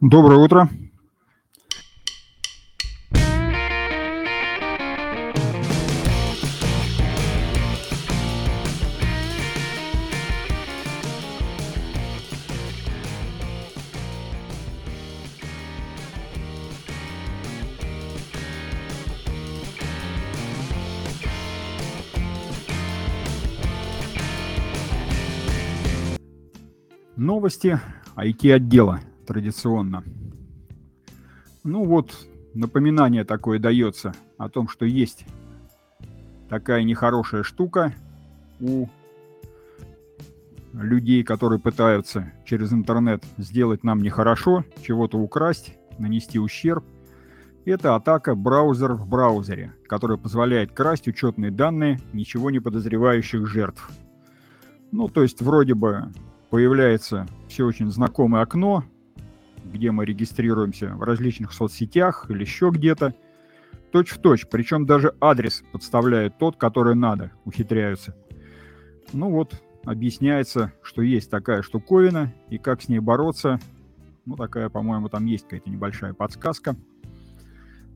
Доброе утро. Новости IT-отдела традиционно. Ну вот, напоминание такое дается о том, что есть такая нехорошая штука у людей, которые пытаются через интернет сделать нам нехорошо, чего-то украсть, нанести ущерб. Это атака браузер в браузере, которая позволяет красть учетные данные ничего не подозревающих жертв. Ну, то есть вроде бы появляется все очень знакомое окно, где мы регистрируемся в различных соцсетях или еще где-то, точь в точь, причем даже адрес подставляют тот, который надо, ухитряются. Ну вот, объясняется, что есть такая штуковина, и как с ней бороться. Ну, такая, по-моему, там есть какая-то небольшая подсказка.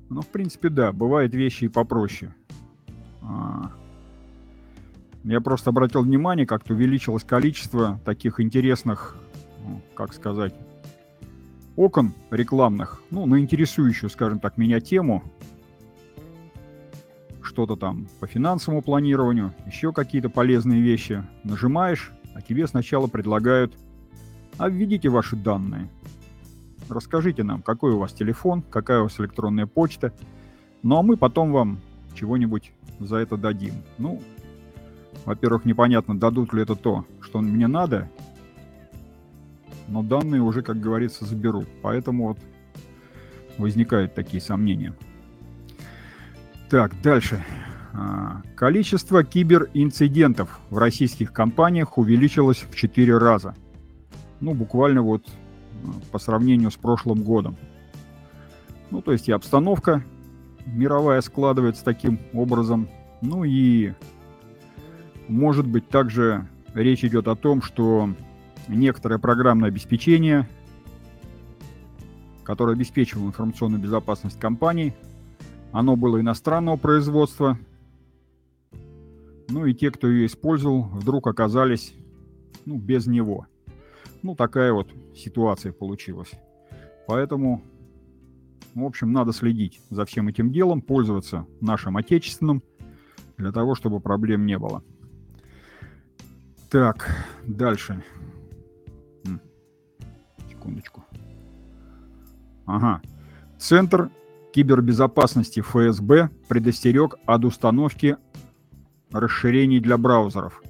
Ну, в принципе, да, бывают вещи и попроще. А, я просто обратил внимание, как-то увеличилось количество таких интересных, ну, как сказать, окон рекламных, ну, на интересующую, скажем так, меня тему. Что-то там по финансовому планированию, еще какие-то полезные вещи. Нажимаешь, а тебе сначала предлагают, а введите ваши данные. Расскажите нам, какой у вас телефон, какая у вас электронная почта. Ну, а мы потом вам чего-нибудь за это дадим. Ну, во-первых, непонятно, дадут ли это то, что мне надо, но данные уже, как говорится, заберут. Поэтому вот возникают такие сомнения. Так, дальше. А, количество киберинцидентов в российских компаниях увеличилось в 4 раза. Ну, буквально вот а, по сравнению с прошлым годом. Ну, то есть и обстановка мировая складывается таким образом. Ну и может быть, также речь идет о том, что некоторое программное обеспечение, которое обеспечивало информационную безопасность компаний, оно было иностранного производства, ну и те, кто ее использовал, вдруг оказались ну, без него. Ну, такая вот ситуация получилась. Поэтому, в общем, надо следить за всем этим делом, пользоваться нашим отечественным, для того, чтобы проблем не было. Так, дальше. Секундочку. Ага. Центр кибербезопасности ФСБ предостерег от установки расширений для браузеров.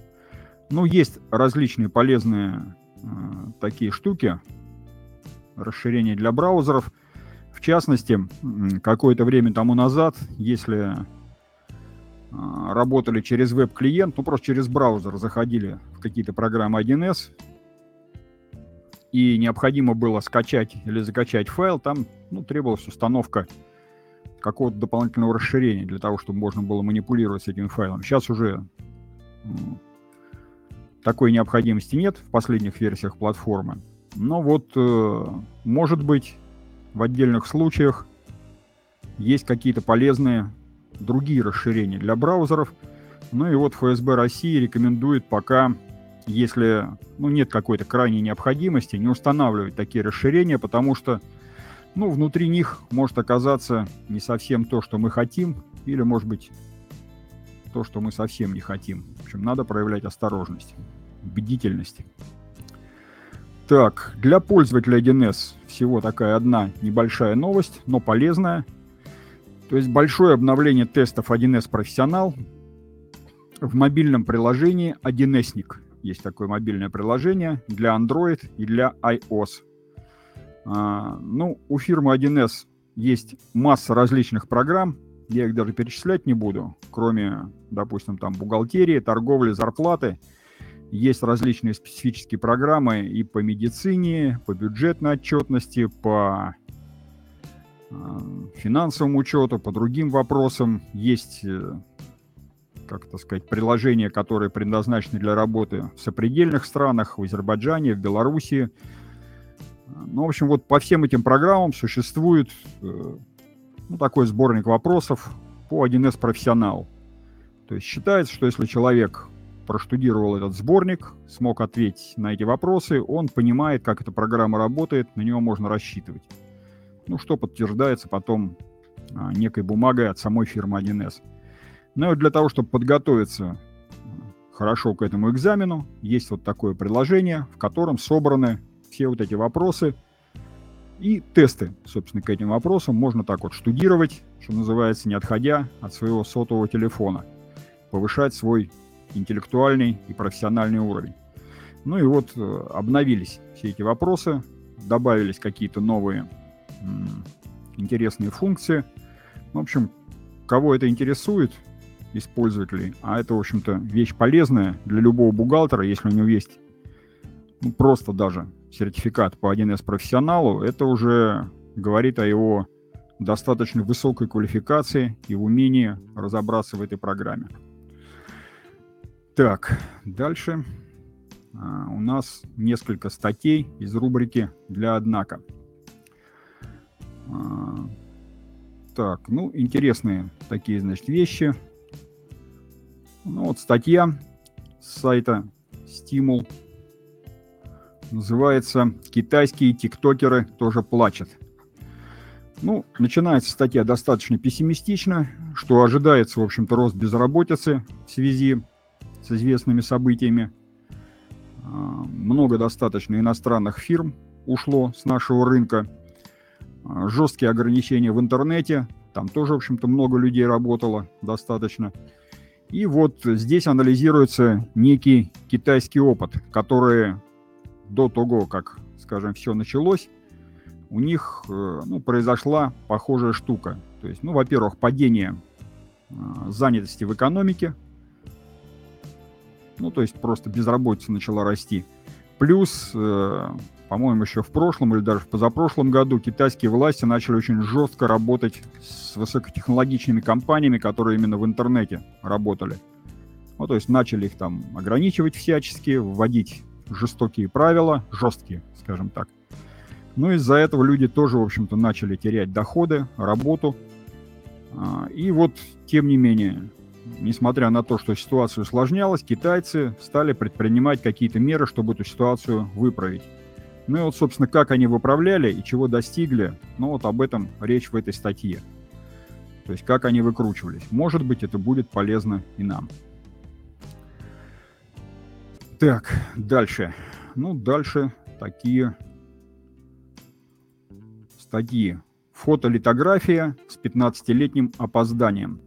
Ну, есть различные полезные э, такие штуки, расширения для браузеров. В частности, какое-то время тому назад, если а, работали через веб-клиент, ну просто через браузер заходили в какие-то программы 1С, и необходимо было скачать или закачать файл, там ну, требовалась установка какого-то дополнительного расширения для того, чтобы можно было манипулировать этим файлом. Сейчас уже такой необходимости нет в последних версиях платформы. Но вот, э, может быть, в отдельных случаях есть какие-то полезные другие расширения для браузеров. Ну и вот ФСБ России рекомендует пока, если ну, нет какой-то крайней необходимости, не устанавливать такие расширения, потому что ну, внутри них может оказаться не совсем то, что мы хотим, или, может быть, то, что мы совсем не хотим. В общем, надо проявлять осторожность, бдительность. Так, для пользователя 1С всего такая одна небольшая новость, но полезная. То есть большое обновление тестов 1С профессионал в мобильном приложении 1Сник. Есть такое мобильное приложение для Android и для iOS. А, ну, у фирмы 1С есть масса различных программ, я их даже перечислять не буду, кроме, допустим, там бухгалтерии, торговли, зарплаты. Есть различные специфические программы и по медицине, по бюджетной отчетности, по Э, финансовому учету, по другим вопросам. Есть, э, как это сказать, приложения, которые предназначены для работы в сопредельных странах, в Азербайджане, в Белоруссии. Ну, в общем, вот по всем этим программам существует э, ну, такой сборник вопросов по 1С профессионал. То есть считается, что если человек проштудировал этот сборник, смог ответить на эти вопросы, он понимает, как эта программа работает, на него можно рассчитывать. Ну, что подтверждается потом а, некой бумагой от самой фирмы 1С. Ну и для того, чтобы подготовиться хорошо к этому экзамену, есть вот такое приложение, в котором собраны все вот эти вопросы и тесты, собственно, к этим вопросам. Можно так вот штудировать, что называется, не отходя от своего сотового телефона, повышать свой интеллектуальный и профессиональный уровень. Ну и вот э, обновились все эти вопросы, добавились какие-то новые интересные функции. В общем, кого это интересует, из пользователей, а это, в общем-то, вещь полезная для любого бухгалтера, если у него есть ну, просто даже сертификат по 1С профессионалу, это уже говорит о его достаточно высокой квалификации и умении разобраться в этой программе. Так, дальше а, у нас несколько статей из рубрики «Для однако». А, так, ну, интересные такие, значит, вещи. Ну, вот статья с сайта Стимул называется «Китайские тиктокеры тоже плачут». Ну, начинается статья достаточно пессимистично, что ожидается, в общем-то, рост безработицы в связи с известными событиями. А, много достаточно иностранных фирм ушло с нашего рынка. А, жесткие ограничения в интернете. Там тоже, в общем-то, много людей работало достаточно. И вот здесь анализируется некий китайский опыт, который до того, как, скажем, все началось, у них э, ну, произошла похожая штука. То есть, ну, во-первых, падение э, занятости в экономике, ну, то есть просто безработица начала расти. Плюс, э, по-моему, еще в прошлом или даже в позапрошлом году китайские власти начали очень жестко работать с высокотехнологичными компаниями, которые именно в интернете работали. Ну, то есть начали их там ограничивать всячески, вводить жестокие правила, жесткие, скажем так. Ну, из-за этого люди тоже, в общем-то, начали терять доходы, работу. А, и вот, тем не менее, несмотря на то, что ситуация усложнялась, китайцы стали предпринимать какие-то меры, чтобы эту ситуацию выправить. Ну и вот, собственно, как они выправляли и чего достигли, ну вот об этом речь в этой статье. То есть как они выкручивались. Может быть, это будет полезно и нам. Так, дальше. Ну, дальше такие статьи. Фотолитография с 15-летним опозданием.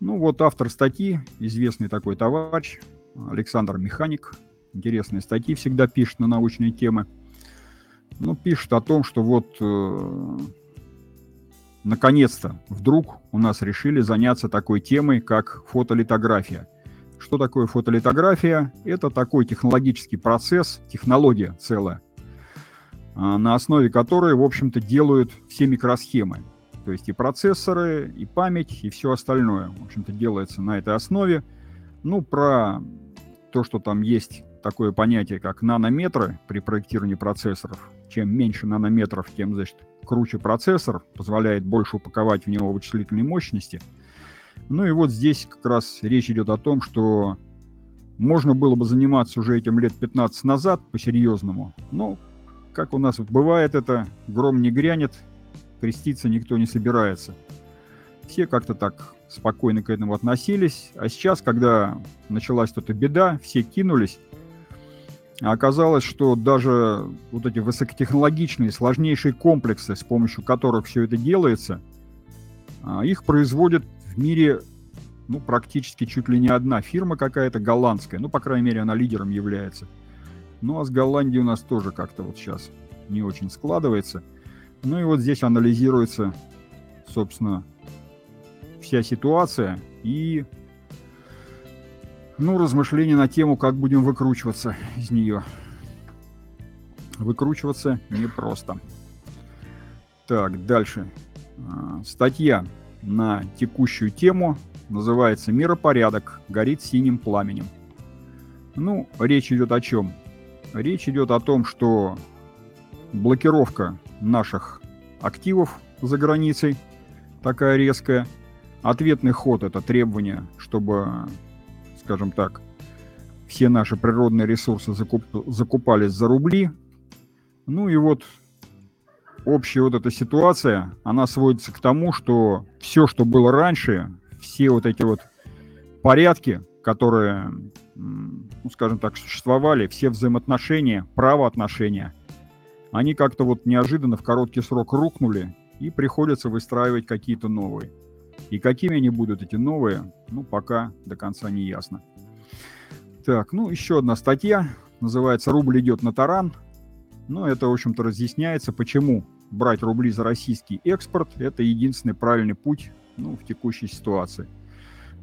Ну вот автор статьи, известный такой товарищ, Александр Механик. Интересные статьи всегда пишет на научные темы. Ну, пишет о том, что вот э, наконец-то вдруг у нас решили заняться такой темой, как фотолитография. Что такое фотолитография? Это такой технологический процесс, технология целая, а, на основе которой, в общем-то, делают все микросхемы. То есть и процессоры, и память, и все остальное, в общем-то, делается на этой основе. Ну, про то, что там есть такое понятие, как нанометры при проектировании процессоров. Чем меньше нанометров, тем, значит, круче процессор, позволяет больше упаковать в него вычислительной мощности. Ну и вот здесь как раз речь идет о том, что можно было бы заниматься уже этим лет 15 назад по-серьезному, но как у нас бывает это, гром не грянет, креститься никто не собирается. Все как-то так спокойно к этому относились. А сейчас, когда началась эта беда, все кинулись. А оказалось, что даже вот эти высокотехнологичные, сложнейшие комплексы, с помощью которых все это делается, а, их производят в мире ну, практически чуть ли не одна фирма какая-то голландская. Ну, по крайней мере, она лидером является. Ну, а с Голландией у нас тоже как-то вот сейчас не очень складывается – ну и вот здесь анализируется, собственно, вся ситуация и ну, размышления на тему, как будем выкручиваться из нее. Выкручиваться непросто. Так, дальше. А, статья на текущую тему называется «Миропорядок горит синим пламенем». Ну, речь идет о чем? Речь идет о том, что блокировка наших активов за границей, такая резкая. Ответный ход – это требование, чтобы, скажем так, все наши природные ресурсы закуп, закупались за рубли. Ну и вот общая вот эта ситуация, она сводится к тому, что все, что было раньше, все вот эти вот порядки, которые, ну, скажем так, существовали, все взаимоотношения, правоотношения, они как-то вот неожиданно в короткий срок рухнули, и приходится выстраивать какие-то новые. И какими они будут, эти новые, ну, пока до конца не ясно. Так, ну, еще одна статья, называется «Рубль идет на таран». Ну, это, в общем-то, разъясняется, почему брать рубли за российский экспорт – это единственный правильный путь ну, в текущей ситуации.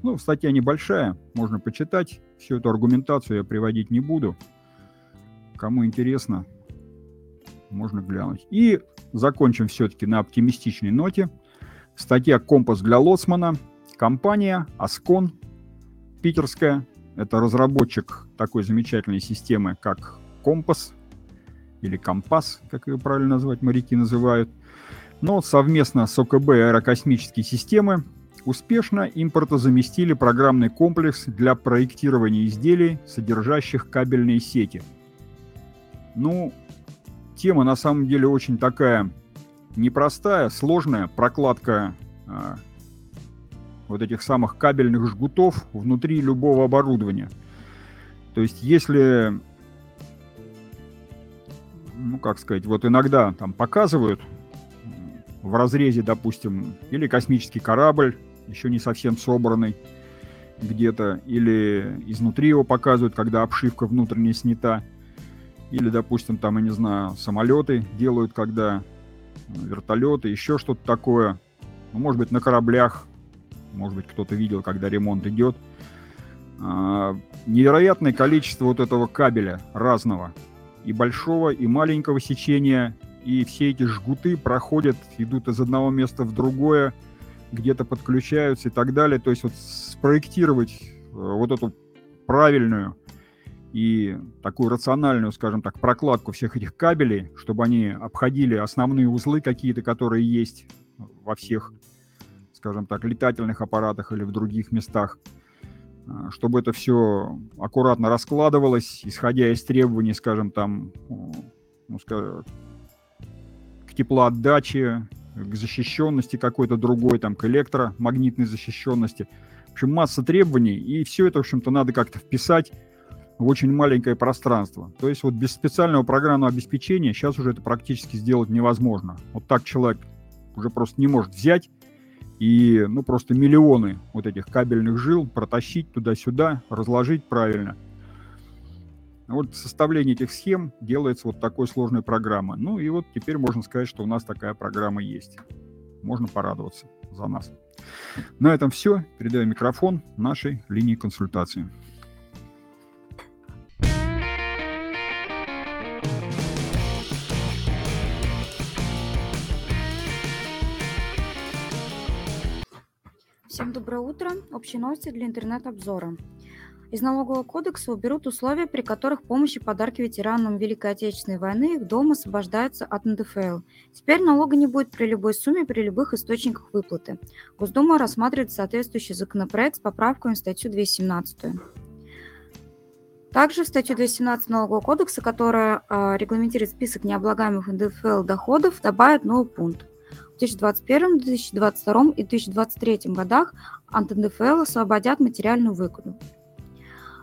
Ну, статья небольшая, можно почитать. Всю эту аргументацию я приводить не буду. Кому интересно, можно глянуть. И закончим все-таки на оптимистичной ноте. Статья «Компас для Лоцмана». Компания «Аскон» питерская. Это разработчик такой замечательной системы, как «Компас» или «Компас», как ее правильно назвать, моряки называют. Но совместно с ОКБ аэрокосмические системы успешно импортозаместили программный комплекс для проектирования изделий, содержащих кабельные сети. Ну, тема на самом деле очень такая непростая, сложная. Прокладка а, вот этих самых кабельных жгутов внутри любого оборудования. То есть если, ну как сказать, вот иногда там показывают в разрезе, допустим, или космический корабль, еще не совсем собранный где-то, или изнутри его показывают, когда обшивка внутренне снята, или, допустим, там, я не знаю, самолеты делают, когда вертолеты, еще что-то такое. Ну, может быть, на кораблях, может быть, кто-то видел, когда ремонт идет. А, невероятное количество вот этого кабеля разного, и большого, и маленького сечения, и все эти жгуты проходят, идут из одного места в другое, где-то подключаются и так далее. То есть вот спроектировать э, вот эту правильную и такую рациональную, скажем так, прокладку всех этих кабелей, чтобы они обходили основные узлы какие-то, которые есть во всех, скажем так, летательных аппаратах или в других местах, э, чтобы это все аккуратно раскладывалось, исходя из требований, скажем, там, ну, скажем, к теплоотдаче, к защищенности какой-то другой, там, к электромагнитной защищенности. В общем, масса требований, и все это, в общем-то, надо как-то вписать в очень маленькое пространство. То есть вот без специального программного обеспечения сейчас уже это практически сделать невозможно. Вот так человек уже просто не может взять и, ну, просто миллионы вот этих кабельных жил протащить туда-сюда, разложить правильно. Вот составление этих схем делается вот такой сложной программой. Ну и вот теперь можно сказать, что у нас такая программа есть. Можно порадоваться за нас. На этом все. Передаю микрофон нашей линии консультации. Доброе утро. Общие новости для интернет-обзора. Из налогового кодекса уберут условия, при которых помощь и подарки ветеранам Великой Отечественной войны их дом освобождаются от НДФЛ. Теперь налога не будет при любой сумме, при любых источниках выплаты. Госдума рассматривает соответствующий законопроект с поправками в статью 217. Также в статью 217 Налогового кодекса, которая э, регламентирует список необлагаемых НДФЛ доходов, добавят новый пункт. В 2021, 2022 и 2023 годах от освободят материальную выгоду.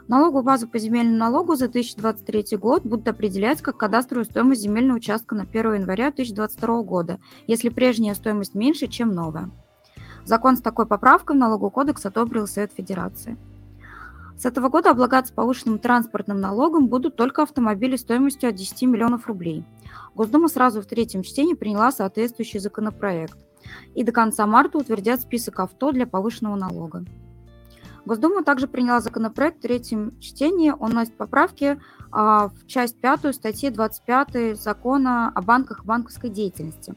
Налоговую базу по земельному налогу за 2023 год будут определять как кадастровую стоимость земельного участка на 1 января 2022 года, если прежняя стоимость меньше, чем новая. Закон с такой поправкой в налоговый кодекс одобрил Совет Федерации. С этого года облагаться повышенным транспортным налогом будут только автомобили стоимостью от 10 миллионов рублей – Госдума сразу в третьем чтении приняла соответствующий законопроект и до конца марта утвердят список авто для повышенного налога. Госдума также приняла законопроект в третьем чтении. Он носит поправки а, в часть пятую статьи 25 закона о банках и банковской деятельности,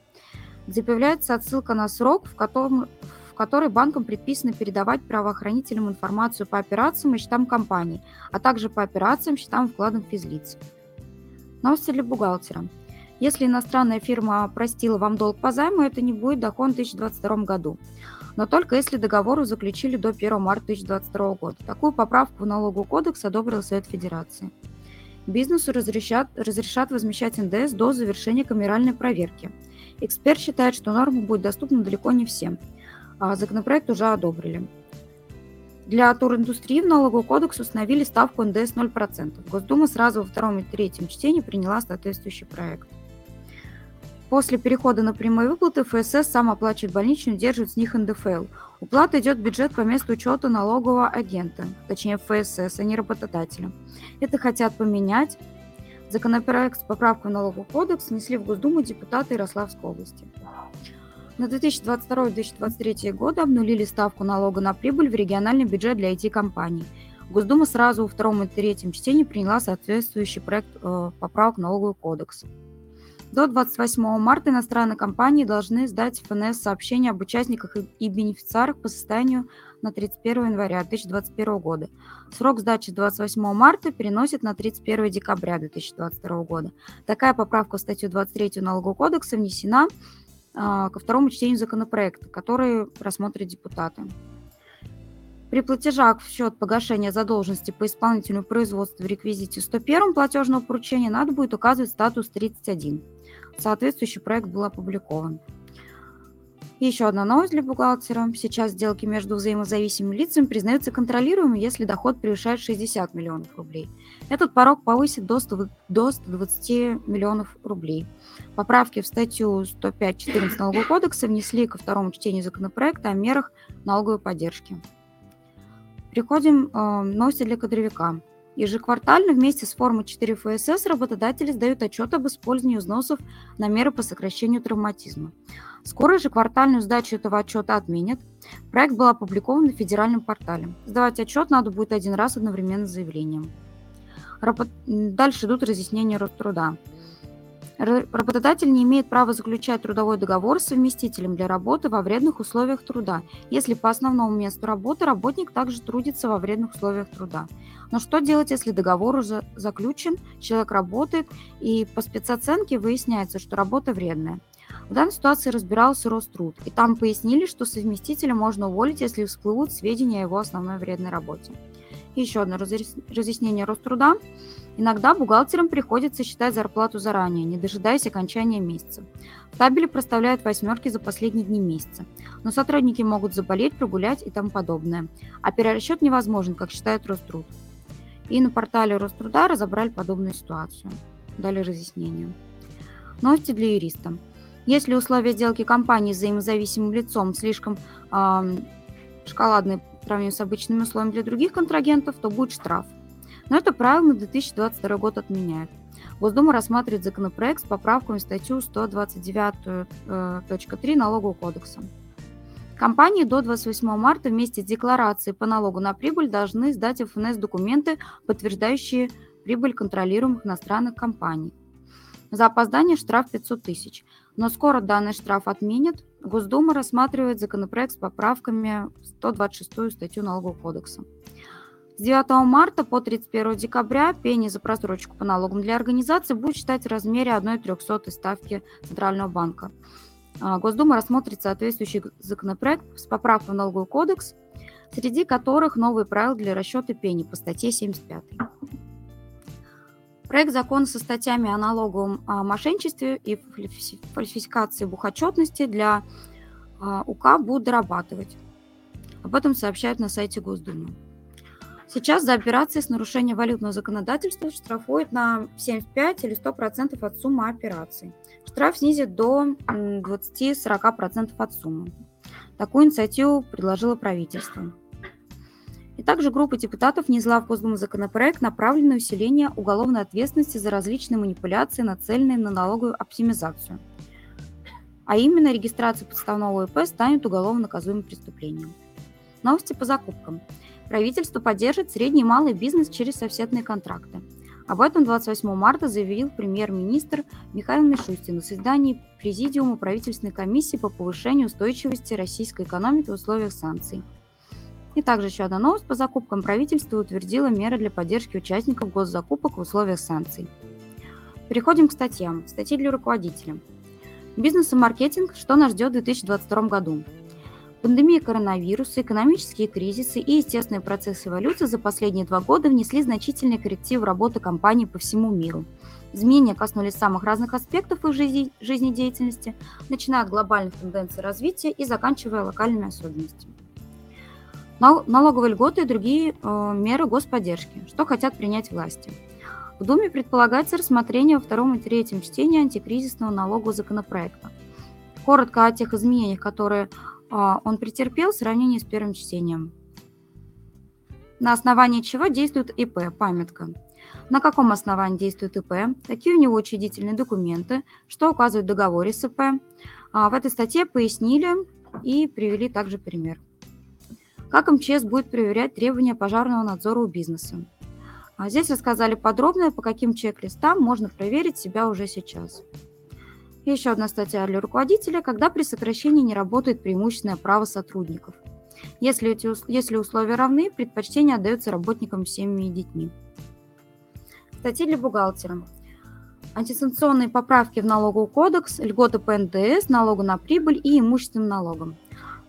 где появляется отсылка на срок, в котором, в который банкам предписано передавать правоохранителям информацию по операциям и счетам компаний, а также по операциям, счетам вкладом физлиц. Новости для бухгалтера. Если иностранная фирма простила вам долг по займу, это не будет доход в 2022 году. Но только если договор заключили до 1 марта 2022 года. Такую поправку в налоговый кодекс одобрил Совет Федерации. Бизнесу разрешат, разрешат возмещать НДС до завершения камеральной проверки. Эксперт считает, что норма будет доступна далеко не всем. А законопроект уже одобрили. Для туриндустрии в налоговый кодекс установили ставку НДС 0%. Госдума сразу во втором и третьем чтении приняла соответствующий проект. После перехода на прямые выплаты ФСС сам оплачивает больничную, держит с них НДФЛ. Уплата идет в бюджет по месту учета налогового агента, точнее ФСС, а не работодателя. Это хотят поменять. Законопроект с поправкой в налоговый кодекс внесли в Госдуму депутаты Ярославской области. На 2022-2023 годы обнулили ставку налога на прибыль в региональный бюджет для IT-компаний. Госдума сразу во втором и третьем чтении приняла соответствующий проект э, поправок налоговый кодекс. До 28 марта иностранные компании должны сдать ФНС сообщение об участниках и бенефициарах по состоянию на 31 января 2021 года. Срок сдачи 28 марта переносит на 31 декабря 2022 года. Такая поправка в статью 23 Налогового кодекса внесена а, ко второму чтению законопроекта, который рассмотрят депутаты. При платежах в счет погашения задолженности по исполнительному производству в реквизите 101 платежного поручения надо будет указывать статус 31. Соответствующий проект был опубликован. Еще одна новость для бухгалтера. Сейчас сделки между взаимозависимыми лицами признаются контролируемыми, если доход превышает 60 миллионов рублей. Этот порог повысит до, 100, до 120 миллионов рублей. Поправки в статью 105.14 Налогового кодекса внесли ко второму чтению законопроекта о мерах налоговой поддержки. Переходим к э, новости для кадровика. Ежеквартально вместе с формой 4 ФСС работодатели сдают отчет об использовании взносов на меры по сокращению травматизма. Скоро ежеквартальную сдачу этого отчета отменят. Проект был опубликован на федеральном портале. Сдавать отчет надо будет один раз одновременно с заявлением. Дальше идут разъяснения Роструда. Работодатель не имеет права заключать трудовой договор с совместителем для работы во вредных условиях труда, если по основному месту работы работник также трудится во вредных условиях труда. Но что делать, если договор уже заключен, человек работает, и по спецоценке выясняется, что работа вредная? В данной ситуации разбирался Роструд, и там пояснили, что совместителя можно уволить, если всплывут сведения о его основной вредной работе. И еще одно разъяснение Роструда. Иногда бухгалтерам приходится считать зарплату заранее, не дожидаясь окончания месяца. В табеле проставляют восьмерки за последние дни месяца, но сотрудники могут заболеть, прогулять и тому подобное. А перерасчет невозможен, как считает Роструд. И на портале Роструда разобрали подобную ситуацию. Дали разъяснение. Новости для юриста. Если условия сделки компании с взаимозависимым лицом слишком э, шоколадные по сравнению с обычными условиями для других контрагентов, то будет штраф. Но это правило на 2022 год отменяют. Госдума рассматривает законопроект с поправками в статью 129.3 э, Налогового кодекса. Компании до 28 марта вместе с декларацией по налогу на прибыль должны сдать в ФНС документы, подтверждающие прибыль контролируемых иностранных компаний. За опоздание штраф 500 тысяч. Но скоро данный штраф отменят. Госдума рассматривает законопроект с поправками в 126 статью Налогового кодекса. С 9 марта по 31 декабря пени за просрочку по налогам для организации будет считать в размере 1,03 ставки Центрального банка. А, Госдума рассмотрит соответствующий законопроект с поправкой в налоговый кодекс, среди которых новые правила для расчета пени по статье 75. Проект закона со статьями о налоговом мошенничестве и фальсификации бухотчетности для а, УК будут дорабатывать. Об этом сообщают на сайте Госдумы. Сейчас за операции с нарушением валютного законодательства штрафуют на 75 или 100% от суммы операций. Штраф снизит до 20-40% от суммы. Такую инициативу предложило правительство. И также группа депутатов внесла в Госдуму законопроект, направленный на усиление уголовной ответственности за различные манипуляции, нацеленные на налоговую оптимизацию. А именно регистрация подставного ИП станет уголовно наказуемым преступлением. Новости по закупкам. Правительство поддержит средний и малый бизнес через соседные контракты. Об этом 28 марта заявил премьер-министр Михаил Мишустин на заседании Президиума правительственной комиссии по повышению устойчивости российской экономики в условиях санкций. И также еще одна новость по закупкам. Правительство утвердило меры для поддержки участников госзакупок в условиях санкций. Переходим к статьям. Статьи для руководителя. Бизнес и маркетинг. Что нас ждет в 2022 году? Пандемия коронавируса, экономические кризисы и естественные процессы эволюции за последние два года внесли значительные коррективы работы компаний по всему миру. Изменения коснулись самых разных аспектов их жизни, жизнедеятельности, начиная от глобальных тенденций развития и заканчивая локальными особенностями. Налоговые льготы и другие э, меры господдержки, что хотят принять власти. В Думе предполагается рассмотрение во втором и третьем чтении антикризисного налогового законопроекта. Коротко о тех изменениях, которые он претерпел в сравнении с первым чтением. На основании чего действует ИП, памятка. На каком основании действует ИП, какие у него учредительные документы, что указывает в договоре с ИП. А, в этой статье пояснили и привели также пример. Как МЧС будет проверять требования пожарного надзора у бизнеса. А здесь рассказали подробно, по каким чек-листам можно проверить себя уже сейчас. Еще одна статья для руководителя, когда при сокращении не работает преимущественное право сотрудников. Если, эти, если условия равны, предпочтение отдается работникам с семьями и детьми. Статьи для бухгалтера. Антисанкционные поправки в налоговый кодекс, льготы по НДС, налогу на прибыль и имущественным налогом.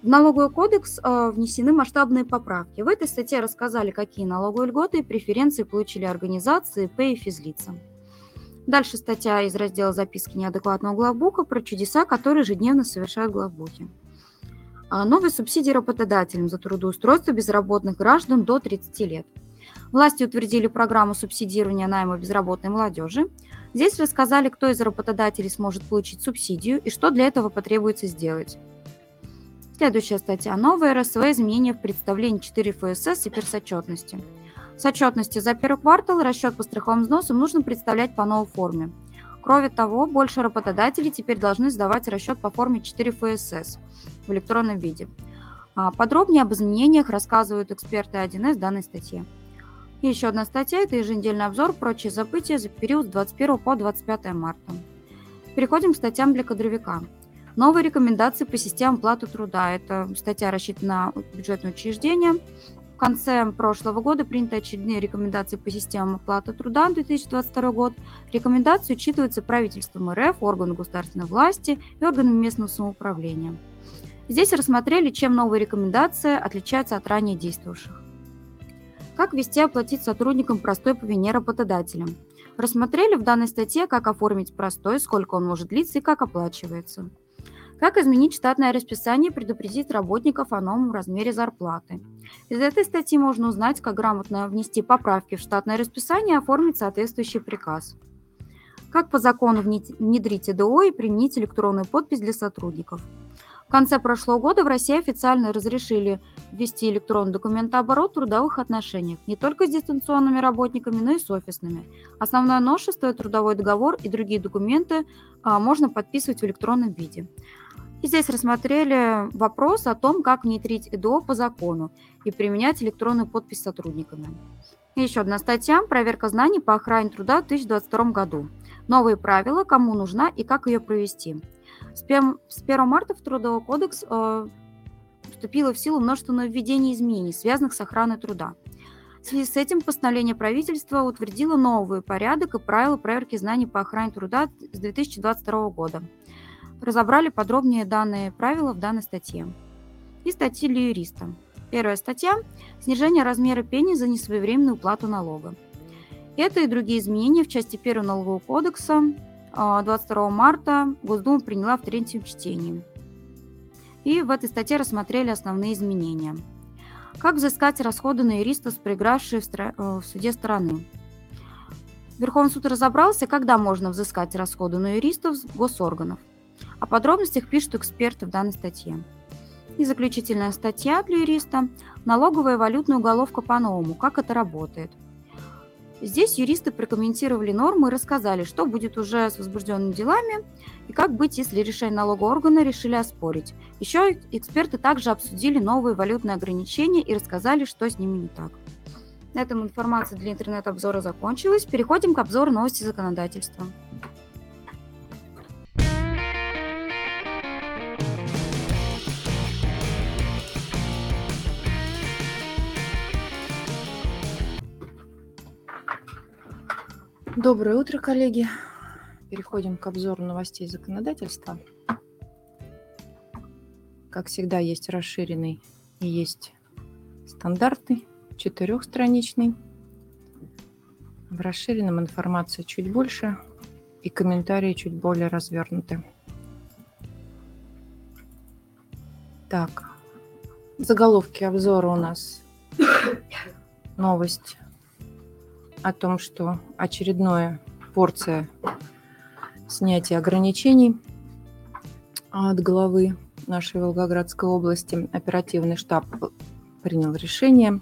В налоговый кодекс э, внесены масштабные поправки. В этой статье рассказали, какие налоговые льготы и преференции получили организации, ИП и физлица. Дальше статья из раздела «Записки неадекватного главбука» про чудеса, которые ежедневно совершают главбуки. А новые субсидии работодателям за трудоустройство безработных граждан до 30 лет. Власти утвердили программу субсидирования найма безработной молодежи. Здесь рассказали, кто из работодателей сможет получить субсидию и что для этого потребуется сделать. Следующая статья. Новые РСВ изменения в представлении 4 ФСС и персотчетности. С отчетности за первый квартал расчет по страховым взносам нужно представлять по новой форме. Кроме того, больше работодателей теперь должны сдавать расчет по форме 4 ФСС в электронном виде. А подробнее об изменениях рассказывают эксперты 1С в данной статье. И еще одна статья – это еженедельный обзор «Прочие события за период с 21 по 25 марта». Переходим к статьям для кадровика. Новые рекомендации по системам платы труда. Это статья рассчитана на бюджетные учреждения, в конце прошлого года приняты очередные рекомендации по системам оплаты труда на 2022 год. Рекомендации учитываются правительством РФ, органами государственной власти и органами местного самоуправления. Здесь рассмотрели, чем новые рекомендации отличаются от ранее действующих. Как ввести оплатить сотрудникам простой по вине работодателям. Рассмотрели в данной статье, как оформить простой, сколько он может длиться и как оплачивается. Как изменить штатное расписание и предупредить работников о новом размере зарплаты. Из этой статьи можно узнать, как грамотно внести поправки в штатное расписание и оформить соответствующий приказ. Как по закону внедрить ИДО и применить электронную подпись для сотрудников. В конце прошлого года в России официально разрешили ввести электронный документооборот в трудовых отношениях не только с дистанционными работниками, но и с офисными. Основное новшество – трудовой договор и другие документы а, можно подписывать в электронном виде. И здесь рассмотрели вопрос о том, как внедрить ИДО по закону и применять электронную подпись сотрудниками. И еще одна статья «Проверка знаний по охране труда в 2022 году». Новые правила, кому нужна и как ее провести. С 1 марта в Трудовой кодекс э, вступило в силу множество нововведений и изменений, связанных с охраной труда. В связи с этим постановление правительства утвердило новый порядок и правила проверки знаний по охране труда с 2022 года разобрали подробнее данные правила в данной статье. И статьи для юриста. Первая статья – снижение размера пени за несвоевременную уплату налога. Это и другие изменения в части 1 Налогового кодекса 22 а, марта Госдума приняла в третьем чтении. И в этой статье рассмотрели основные изменения. Как взыскать расходы на юристов, проигравшие в, стра... Э, в суде стороны. Верховный суд разобрался, когда можно взыскать расходы на юристов с госорганов – о подробностях пишут эксперты в данной статье. И заключительная статья для юриста – налоговая валютная уголовка по-новому, как это работает. Здесь юристы прокомментировали нормы и рассказали, что будет уже с возбужденными делами и как быть, если решение налогового органа решили оспорить. Еще эксперты также обсудили новые валютные ограничения и рассказали, что с ними не так. На этом информация для интернет-обзора закончилась. Переходим к обзору новости законодательства. Доброе утро, коллеги. переходим к обзору новостей законодательства. Как всегда, есть расширенный и есть стандартный, четырехстраничный. В расширенном информация чуть больше и комментарии чуть более развернуты. Так, в заголовке обзора у нас новость о том, что очередная порция снятия ограничений от главы нашей Волгоградской области. Оперативный штаб принял решение.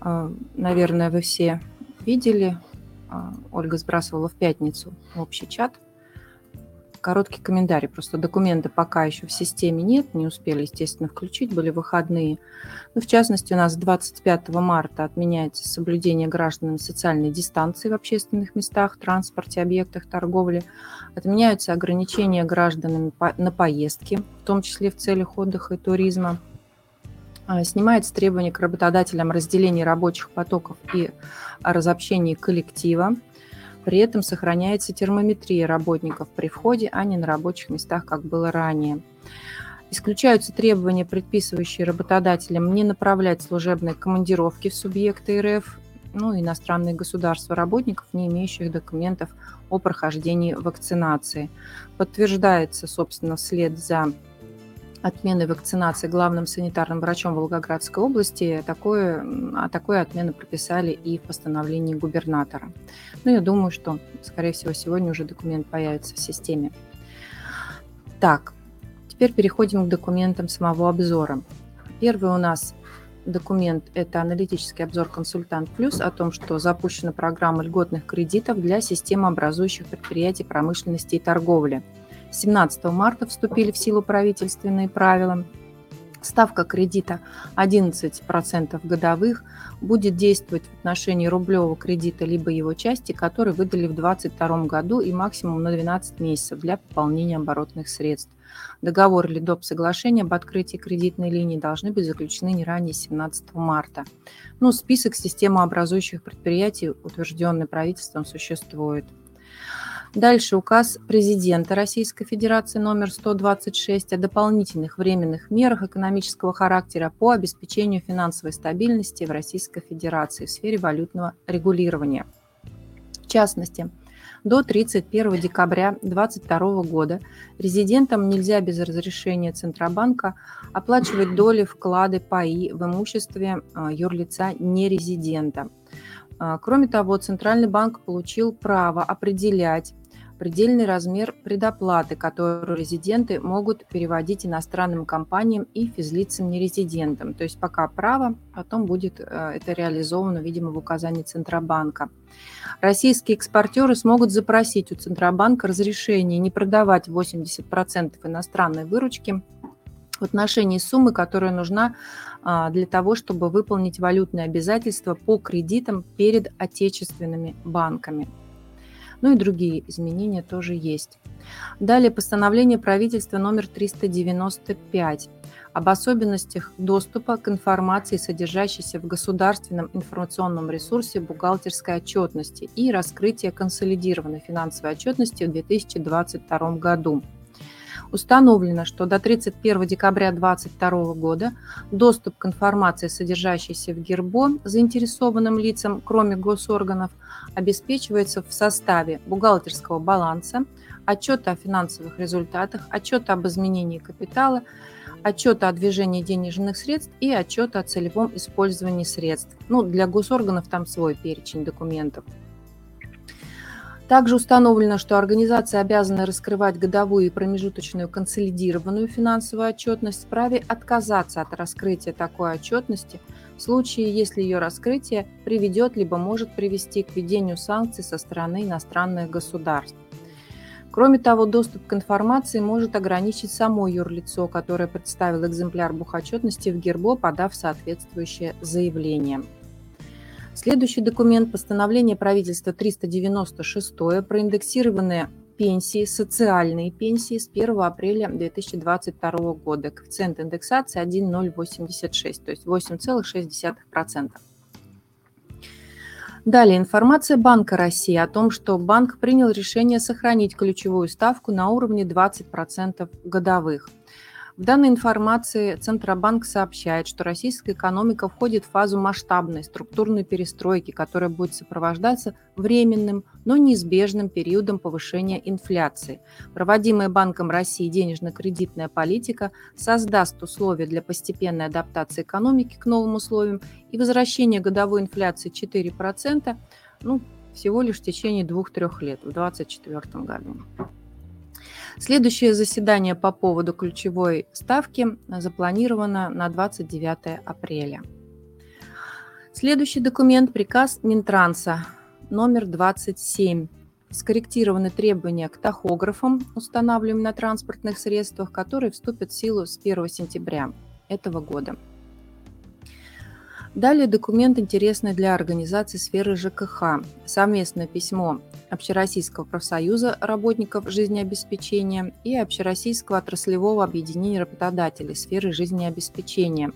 А, наверное, вы все видели. А, Ольга сбрасывала в пятницу общий чат – короткий комментарий. Просто документы пока еще в системе нет, не успели, естественно, включить, были выходные. Ну, в частности, у нас 25 марта отменяется соблюдение гражданами социальной дистанции в общественных местах, транспорте, объектах торговли. Отменяются ограничения гражданами на поездки, в том числе в целях отдыха и туризма. А, снимается требование к работодателям разделения рабочих потоков и разобщения коллектива. При этом сохраняется термометрия работников при входе, а не на рабочих местах, как было ранее. Исключаются требования, предписывающие работодателям не направлять служебные командировки в субъекты РФ, ну, иностранные государства работников, не имеющих документов о прохождении вакцинации. Подтверждается, собственно, вслед за отмены вакцинации главным санитарным врачом Волгоградской области. Такое, а такое отмену прописали и в постановлении губернатора. Ну, я думаю, что, скорее всего, сегодня уже документ появится в системе. Так, теперь переходим к документам самого обзора. Первый у нас документ – это аналитический обзор «Консультант Плюс» о том, что запущена программа льготных кредитов для системообразующих предприятий промышленности и торговли – 17 марта вступили в силу правительственные правила. Ставка кредита 11% годовых будет действовать в отношении рублевого кредита либо его части, который выдали в 2022 году и максимум на 12 месяцев для пополнения оборотных средств. Договор или доп. соглашение об открытии кредитной линии должны быть заключены не ранее 17 марта. Ну, список системообразующих предприятий, утвержденный правительством, существует. Дальше указ президента Российской Федерации номер 126 о дополнительных временных мерах экономического характера по обеспечению финансовой стабильности в Российской Федерации в сфере валютного регулирования. В частности, до 31 декабря 2022 года резидентам нельзя без разрешения Центробанка оплачивать доли, вклады, паи в имуществе а, юрлица нерезидента. А, кроме того, Центральный банк получил право определять предельный размер предоплаты, которую резиденты могут переводить иностранным компаниям и физлицам-нерезидентам. То есть пока право, потом будет э, это реализовано, видимо, в указании Центробанка. Российские экспортеры смогут запросить у Центробанка разрешение не продавать 80% иностранной выручки в отношении суммы, которая нужна а, для того, чтобы выполнить валютные обязательства по кредитам перед отечественными банками. Ну и другие изменения тоже есть. Далее постановление правительства номер 395 об особенностях доступа к информации, содержащейся в государственном информационном ресурсе бухгалтерской отчетности и раскрытия консолидированной финансовой отчетности в 2022 году. Установлено, что до 31 декабря 2022 года доступ к информации, содержащейся в ГИРБО, заинтересованным лицам, кроме госорганов, обеспечивается в составе бухгалтерского баланса, отчета о финансовых результатах, отчета об изменении капитала, отчета о движении денежных средств и отчета о целевом использовании средств. Ну, для госорганов там свой перечень документов. Также установлено, что организация обязана раскрывать годовую и промежуточную консолидированную финансовую отчетность вправе отказаться от раскрытия такой отчетности в случае, если ее раскрытие приведет либо может привести к введению санкций со стороны иностранных государств. Кроме того, доступ к информации может ограничить само юрлицо, которое представило экземпляр бухотчетности в ГИРБО, подав соответствующее заявление. Следующий документ – постановление правительства 396 проиндексированные пенсии, социальные пенсии с 1 апреля 2022 года. Коэффициент индексации 1,086, то есть 8,6%. Далее информация Банка России о том, что банк принял решение сохранить ключевую ставку на уровне 20% годовых. В данной информации Центробанк сообщает, что российская экономика входит в фазу масштабной структурной перестройки, которая будет сопровождаться временным, но неизбежным периодом повышения инфляции. Проводимая Банком России денежно-кредитная политика создаст условия для постепенной адаптации экономики к новым условиям и возвращения годовой инфляции 4%, ну, всего лишь в течение двух-трех лет, в 2024 году. Следующее заседание по поводу ключевой ставки запланировано на 29 апреля. Следующий документ – приказ Минтранса номер 27. Скорректированы требования к тахографам, устанавливаемым на транспортных средствах, которые вступят в силу с 1 сентября этого года. Далее документ интересный для организации сферы ЖКХ. Совместное письмо Общероссийского профсоюза работников жизнеобеспечения и Общероссийского отраслевого объединения работодателей сферы жизнеобеспечения.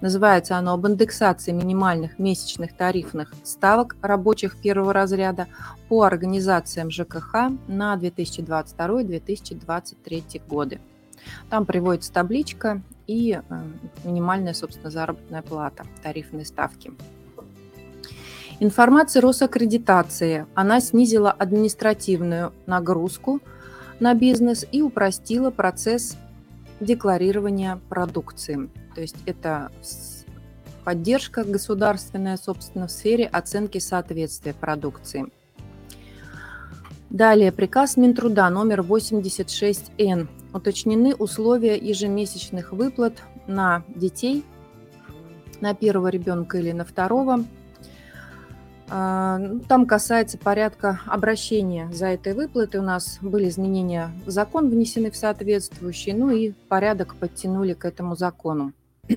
Называется оно об индексации минимальных месячных тарифных ставок рабочих первого разряда по организациям ЖКХ на 2022-2023 годы. Там приводится табличка и э, минимальная, собственно, заработная плата, тарифные ставки. Информация Росаккредитации. Она снизила административную нагрузку на бизнес и упростила процесс декларирования продукции. То есть это поддержка государственная, собственно, в сфере оценки соответствия продукции. Далее приказ Минтруда номер 86Н уточнены условия ежемесячных выплат на детей, на первого ребенка или на второго. А, ну, там касается порядка обращения за этой выплатой. У нас были изменения в закон внесены в соответствующий, ну и порядок подтянули к этому закону.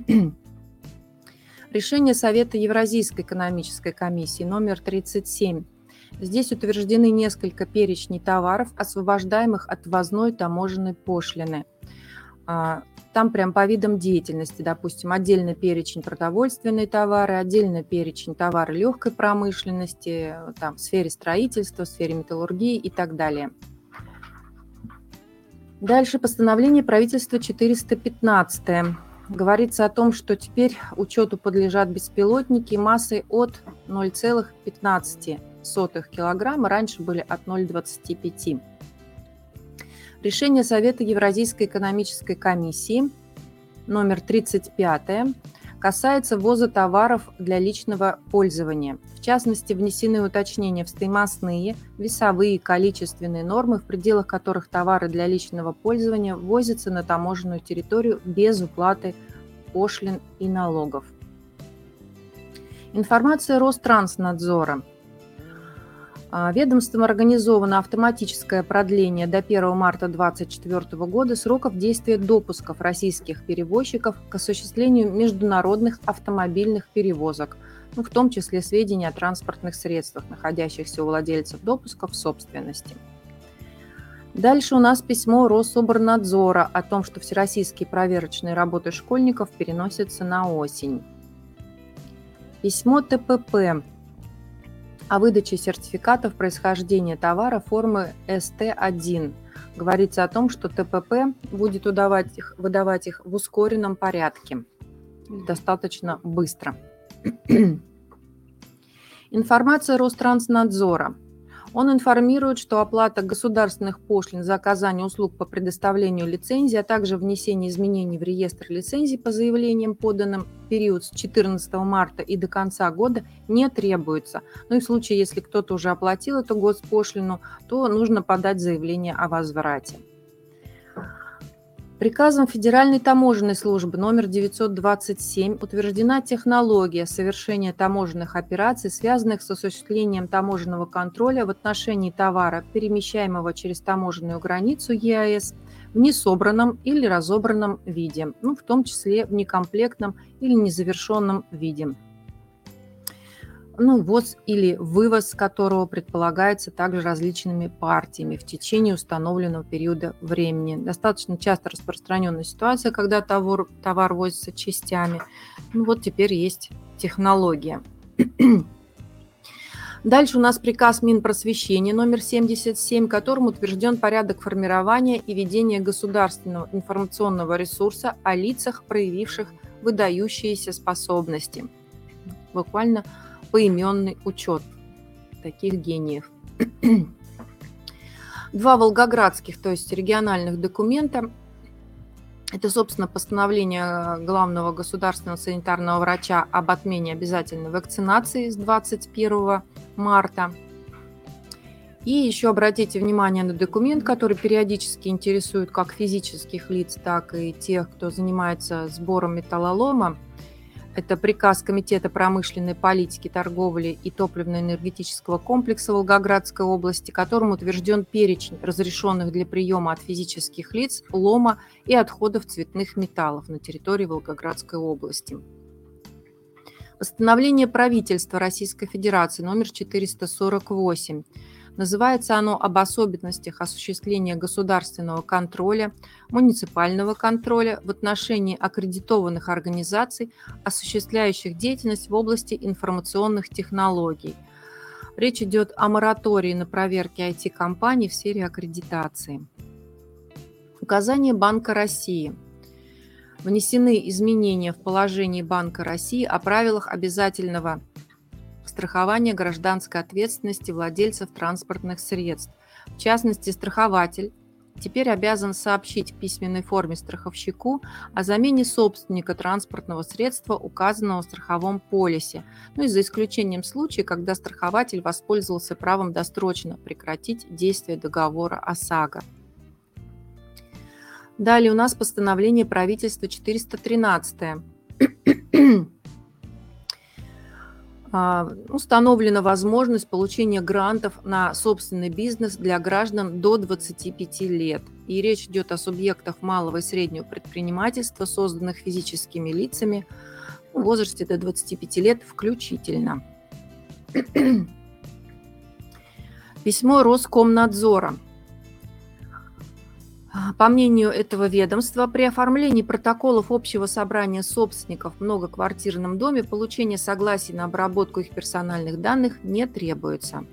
Решение Совета Евразийской экономической комиссии номер 37 Здесь утверждены несколько перечней товаров, освобождаемых от ввозной таможенной пошлины. Там прям по видам деятельности, допустим, отдельный перечень продовольственные товары, отдельный перечень товары легкой промышленности, там, в сфере строительства, в сфере металлургии и так далее. Дальше постановление правительства 415 говорится о том, что теперь учету подлежат беспилотники массой от 0,15 сотых килограмма, раньше были от 0,25. Решение Совета Евразийской экономической комиссии номер 35 касается ввоза товаров для личного пользования. В частности, внесены уточнения в стоимостные, весовые и количественные нормы, в пределах которых товары для личного пользования ввозятся на таможенную территорию без уплаты пошлин и налогов. Информация Ространснадзора. А, ведомством организовано автоматическое продление до 1 марта 2024 года сроков действия допусков российских перевозчиков к осуществлению международных автомобильных перевозок, ну, в том числе сведения о транспортных средствах, находящихся у владельцев допусков в собственности. Дальше у нас письмо Рособорнадзора о том, что всероссийские проверочные работы школьников переносятся на осень. Письмо ТПП о выдаче сертификатов происхождения товара формы СТ1. Говорится о том, что ТПП будет выдавать их, выдавать их в ускоренном порядке, достаточно быстро. Информация Ространснадзора – он информирует, что оплата государственных пошлин за оказание услуг по предоставлению лицензии, а также внесение изменений в реестр лицензий по заявлениям, поданным в период с 14 марта и до конца года, не требуется. Ну и в случае, если кто-то уже оплатил эту госпошлину, то нужно подать заявление о возврате. Приказом Федеральной таможенной службы номер 927 утверждена технология совершения таможенных операций, связанных с осуществлением таможенного контроля в отношении товара, перемещаемого через таможенную границу ЕАЭС в несобранном или разобранном виде, ну, в том числе в некомплектном или незавершенном виде ну, ввоз или вывоз которого предполагается также различными партиями в течение установленного периода времени. Достаточно часто распространенная ситуация, когда товар, товар возится частями. Ну вот теперь есть технология. Дальше у нас приказ Минпросвещения номер 77, которым утвержден порядок формирования и ведения государственного информационного ресурса о лицах, проявивших выдающиеся способности. Буквально поименный учет таких гениев. Два волгоградских, то есть региональных документа это, собственно, постановление главного государственного санитарного врача об отмене обязательной вакцинации с 21 марта. И еще обратите внимание на документ, который периодически интересует как физических лиц, так и тех, кто занимается сбором металлолома – это приказ Комитета промышленной политики, торговли и топливно-энергетического комплекса Волгоградской области, которым утвержден перечень разрешенных для приема от физических лиц лома и отходов цветных металлов на территории Волгоградской области. Постановление правительства Российской Федерации номер 448 Называется оно об особенностях осуществления государственного контроля, муниципального контроля в отношении аккредитованных организаций, осуществляющих деятельность в области информационных технологий. Речь идет о моратории на проверки IT-компаний в сфере аккредитации. Указание Банка России – внесены изменения в положении Банка России о правилах обязательного страхования гражданской ответственности владельцев транспортных средств. В частности, страхователь теперь обязан сообщить в письменной форме страховщику о замене собственника транспортного средства, указанного в страховом полисе, ну и за исключением случая, когда страхователь воспользовался правом досрочно прекратить действие договора ОСАГО. Далее у нас постановление правительства 413 а, установлена возможность получения грантов на собственный бизнес для граждан до 25 лет. И речь идет о субъектах малого и среднего предпринимательства, созданных физическими лицами в возрасте до 25 лет включительно. Письмо Роскомнадзора – а, по мнению этого ведомства, при оформлении протоколов общего собрания собственников в многоквартирном доме получение согласия на обработку их персональных данных не требуется.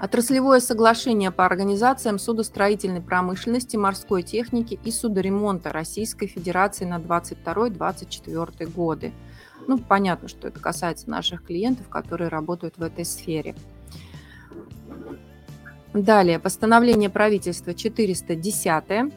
Отраслевое соглашение по организациям судостроительной промышленности, морской техники и судоремонта Российской Федерации на 22-24 годы. Ну, понятно, что это касается наших клиентов, которые работают в этой сфере. Далее, постановление правительства 410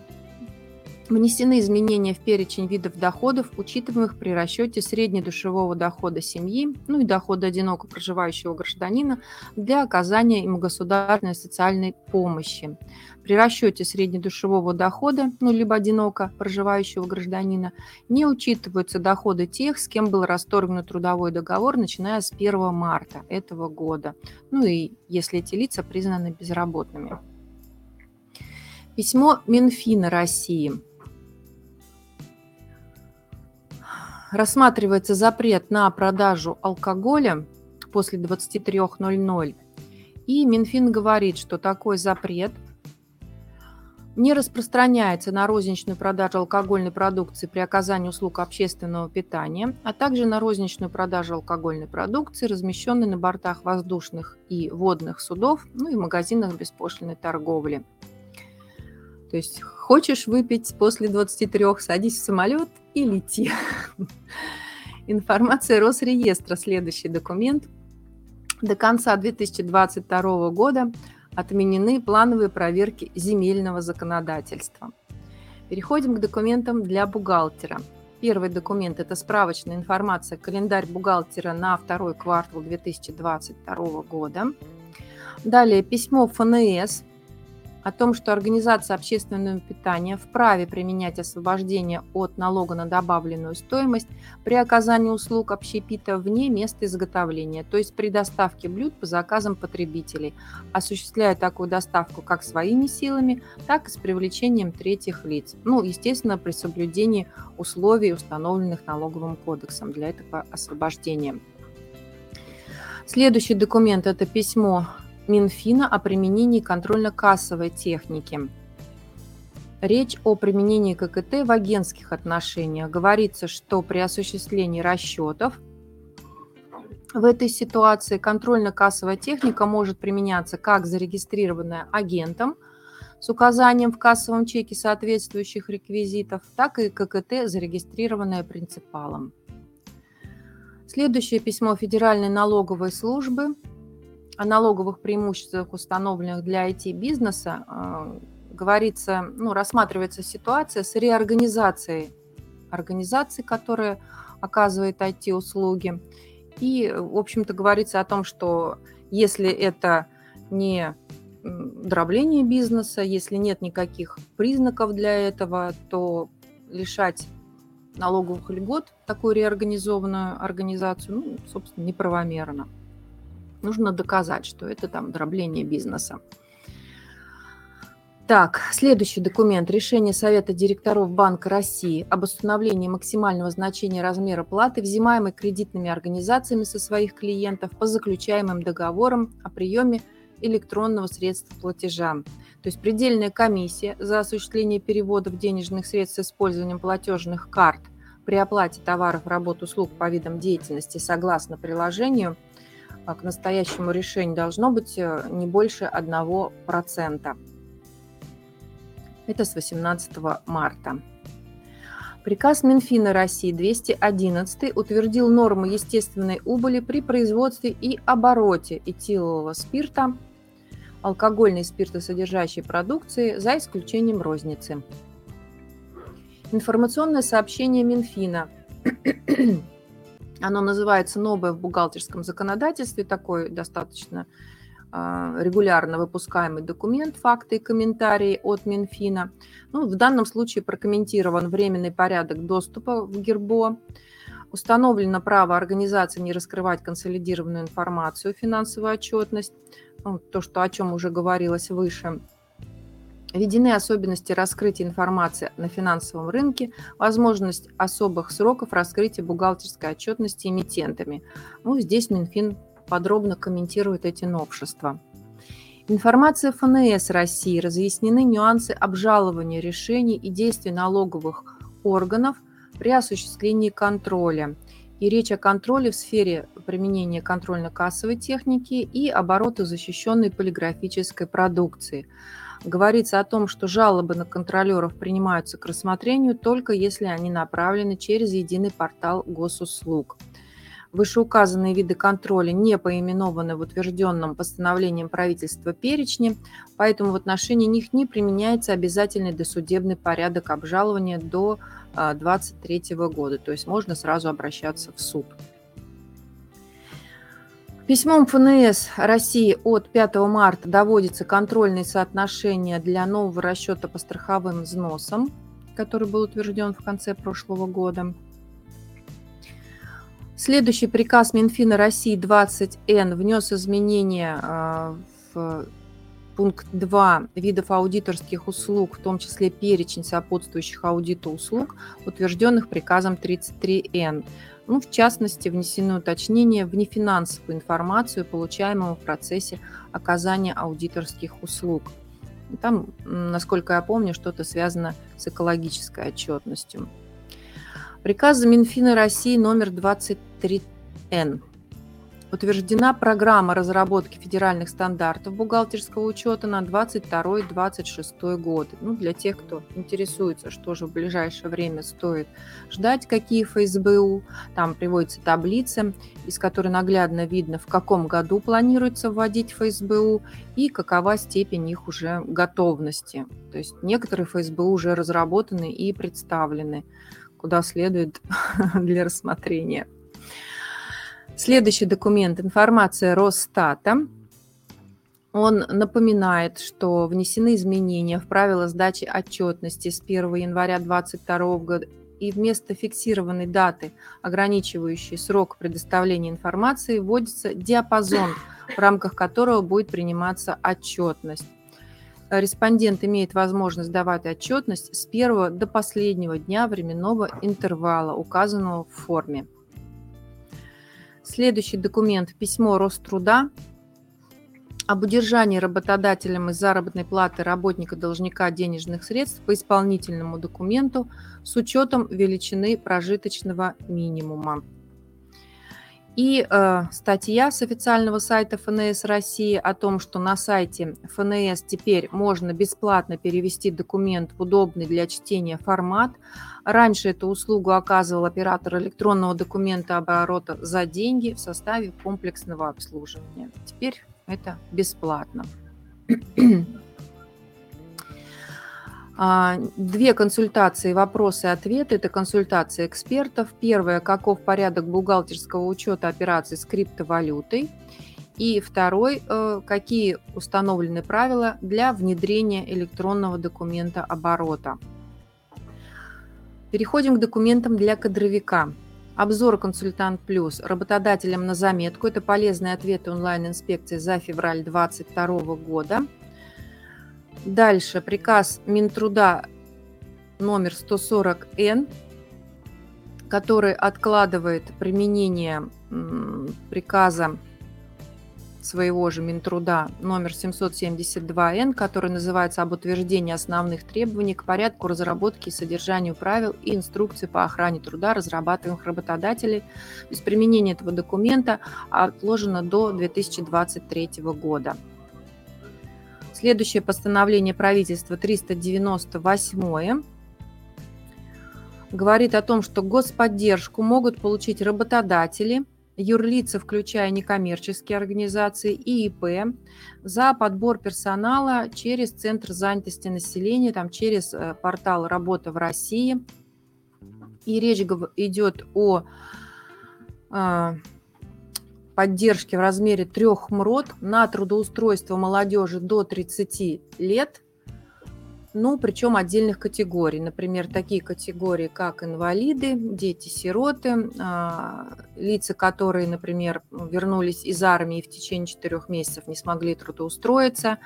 Внесены изменения в перечень видов доходов, учитываемых при расчете среднедушевого дохода семьи, ну и дохода одиноко проживающего гражданина для оказания им государственной социальной помощи. При расчете среднедушевого дохода, ну либо одиноко проживающего гражданина, не учитываются доходы тех, с кем был расторгнут трудовой договор, начиная с 1 марта этого года, ну и если эти лица признаны безработными. Письмо Минфина России – рассматривается запрет на продажу алкоголя после 23.00. И Минфин говорит, что такой запрет не распространяется на розничную продажу алкогольной продукции при оказании услуг общественного питания, а также на розничную продажу алкогольной продукции, размещенной на бортах воздушных и водных судов, ну и магазинах беспошлиной торговли. То есть хочешь выпить после 23, садись в самолет и лети. Информация Росреестра, следующий документ. До конца 2022 года отменены плановые проверки земельного законодательства. Переходим к документам для бухгалтера. Первый документ – это справочная информация, календарь бухгалтера на второй квартал 2022 года. Далее письмо ФНС о том, что организация общественного питания вправе применять освобождение от налога на добавленную стоимость при оказании услуг общепита вне места изготовления, то есть при доставке блюд по заказам потребителей, осуществляя такую доставку как своими силами, так и с привлечением третьих лиц. Ну, естественно, при соблюдении условий, установленных налоговым кодексом для этого освобождения. Следующий документ – это письмо Минфина о применении контрольно-кассовой техники. Речь о применении ККТ в агентских отношениях. Говорится, что при осуществлении расчетов в этой ситуации контрольно-кассовая техника может применяться как зарегистрированная агентом с указанием в кассовом чеке соответствующих реквизитов, так и ККТ, зарегистрированная принципалом. Следующее письмо Федеральной налоговой службы о налоговых преимуществах, установленных для IT-бизнеса, э, говорится, ну, рассматривается ситуация с реорганизацией организации, которая оказывает IT-услуги, и, в общем-то, говорится о том, что если это не дробление бизнеса, если нет никаких признаков для этого, то лишать налоговых льгот такую реорганизованную организацию, ну, собственно, неправомерно. Нужно доказать, что это там дробление бизнеса. Так, следующий документ. Решение Совета директоров Банка России об установлении максимального значения размера платы, взимаемой кредитными организациями со своих клиентов по заключаемым договорам о приеме электронного средства платежа. То есть предельная комиссия за осуществление переводов денежных средств с использованием платежных карт при оплате товаров, работ, услуг по видам деятельности согласно приложению к настоящему решению должно быть э, не больше 1%. Это с 18 марта. Приказ Минфина России 211 утвердил нормы естественной убыли при производстве и обороте этилового спирта, алкогольной спиртосодержащей продукции, за исключением розницы. Информационное сообщение Минфина. Оно называется «Новое в бухгалтерском законодательстве», такой достаточно а, регулярно выпускаемый документ «Факты и комментарии» от Минфина. Ну, в данном случае прокомментирован временный порядок доступа в ГИРБО. Установлено право организации не раскрывать консолидированную информацию, финансовую отчетность, ну, то, что, о чем уже говорилось выше. Введены особенности раскрытия информации на финансовом рынке, возможность особых сроков раскрытия бухгалтерской отчетности эмитентами. Ну, здесь Минфин подробно комментирует эти новшества. Информация ФНС России разъяснены нюансы обжалования решений и действий налоговых органов при осуществлении контроля. И речь о контроле в сфере применения контрольно-кассовой техники и оборота защищенной полиграфической продукции. Говорится о том, что жалобы на контролеров принимаются к рассмотрению только если они направлены через единый портал госуслуг. Вышеуказанные виды контроля не поименованы в утвержденном постановлением правительства перечне, поэтому в отношении них не применяется обязательный досудебный порядок обжалования до 2023 а, года, то есть можно сразу обращаться в суд. Письмом ФНС России от 5 марта доводится контрольные соотношения для нового расчета по страховым взносам, который был утвержден в конце прошлого года. Следующий приказ Минфина России 20Н внес изменения а, в пункт 2 видов аудиторских услуг, в том числе перечень сопутствующих аудиту услуг, утвержденных приказом 33Н. Ну, в частности, внесены уточнения в нефинансовую информацию, получаемую в процессе оказания аудиторских услуг. Там, насколько я помню, что-то связано с экологической отчетностью. Приказом Минфина России номер 23Н утверждена программа разработки федеральных стандартов бухгалтерского учета на 22-26 год. Ну, для тех, кто интересуется, что же в ближайшее время стоит ждать, какие ФСБУ, там приводится таблица, из которой наглядно видно, в каком году планируется вводить ФСБУ и какова степень их уже готовности. То есть некоторые ФСБУ уже разработаны и представлены куда следует для рассмотрения. Следующий документ – информация Росстата. Он напоминает, что внесены изменения в правила сдачи отчетности с 1 января 2022 года и вместо фиксированной даты, ограничивающей срок предоставления информации, вводится диапазон, в рамках которого будет приниматься отчетность респондент имеет возможность давать отчетность с первого до последнего дня временного интервала, указанного в форме. Следующий документ – письмо Роструда об удержании работодателем из заработной платы работника-должника денежных средств по исполнительному документу с учетом величины прожиточного минимума. И э, статья с официального сайта ФНС России о том, что на сайте ФНС теперь можно бесплатно перевести документ в удобный для чтения формат. Раньше эту услугу оказывал оператор электронного документа оборота за деньги в составе комплексного обслуживания. Теперь это бесплатно. А, две консультации, вопросы и ответы. Это консультация экспертов. Первое, каков порядок бухгалтерского учета операций с криптовалютой. И второй, э, какие установлены правила для внедрения электронного документа оборота. Переходим к документам для кадровика. Обзор «Консультант Плюс» работодателям на заметку. Это полезные ответы онлайн-инспекции за февраль 2022 года. Дальше приказ Минтруда номер 140Н, который откладывает применение приказа своего же Минтруда номер 772Н, который называется «Об утверждении основных требований к порядку разработки и содержанию правил и инструкций по охране труда, разрабатываемых работодателей». То есть применение этого документа отложено до 2023 года. Следующее постановление правительства 398 говорит о том, что господдержку могут получить работодатели, юрлица, включая некоммерческие организации и ИП, за подбор персонала через Центр занятости населения, там, через э, портал «Работа в России». И речь идет о а, поддержки в размере трех МРОД на трудоустройство молодежи до 30 лет, ну, причем отдельных категорий. Например, такие категории, как инвалиды, дети-сироты, а, лица, которые, например, вернулись из армии в течение четырех месяцев не смогли трудоустроиться,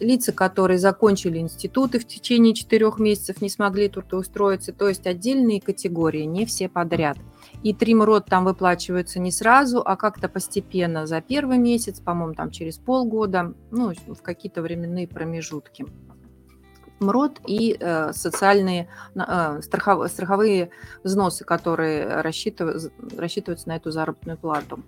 лица, которые закончили институты в течение четырех месяцев, не смогли трудоустроиться, то есть отдельные категории, не все подряд – и тримрод там выплачивается не сразу, а как-то постепенно за первый месяц, по-моему, там через полгода, ну, в какие-то временные промежутки. МРОД и э, социальные э, страхов, страховые взносы, которые рассчитыв, рассчитываются на эту заработную плату.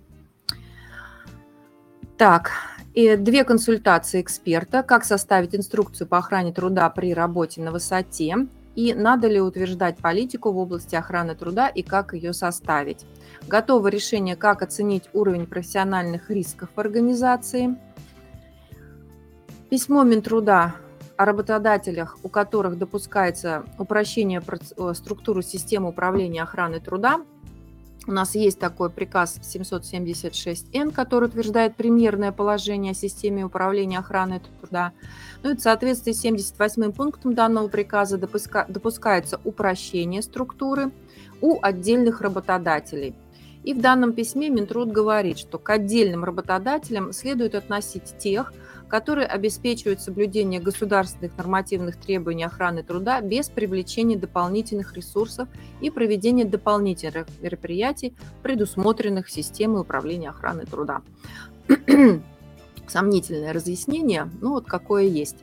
Так, и две консультации эксперта. Как составить инструкцию по охране труда при работе на высоте и надо ли утверждать политику в области охраны труда и как ее составить. Готово решение, как оценить уровень профессиональных рисков в организации. Письмо Минтруда о работодателях, у которых допускается упрощение э, структуры системы управления охраной труда – у нас есть такой приказ 776Н, который утверждает примерное положение о системе управления охраной труда. Ну и в соответствии с 78 пунктом данного приказа допуска, допускается упрощение структуры у отдельных работодателей. И в данном письме Минтруд говорит, что к отдельным работодателям следует относить тех, которые обеспечивают соблюдение государственных нормативных требований охраны труда без привлечения дополнительных ресурсов и проведения дополнительных мероприятий, предусмотренных системой управления охраны труда. Сомнительное разъяснение, ну вот какое есть.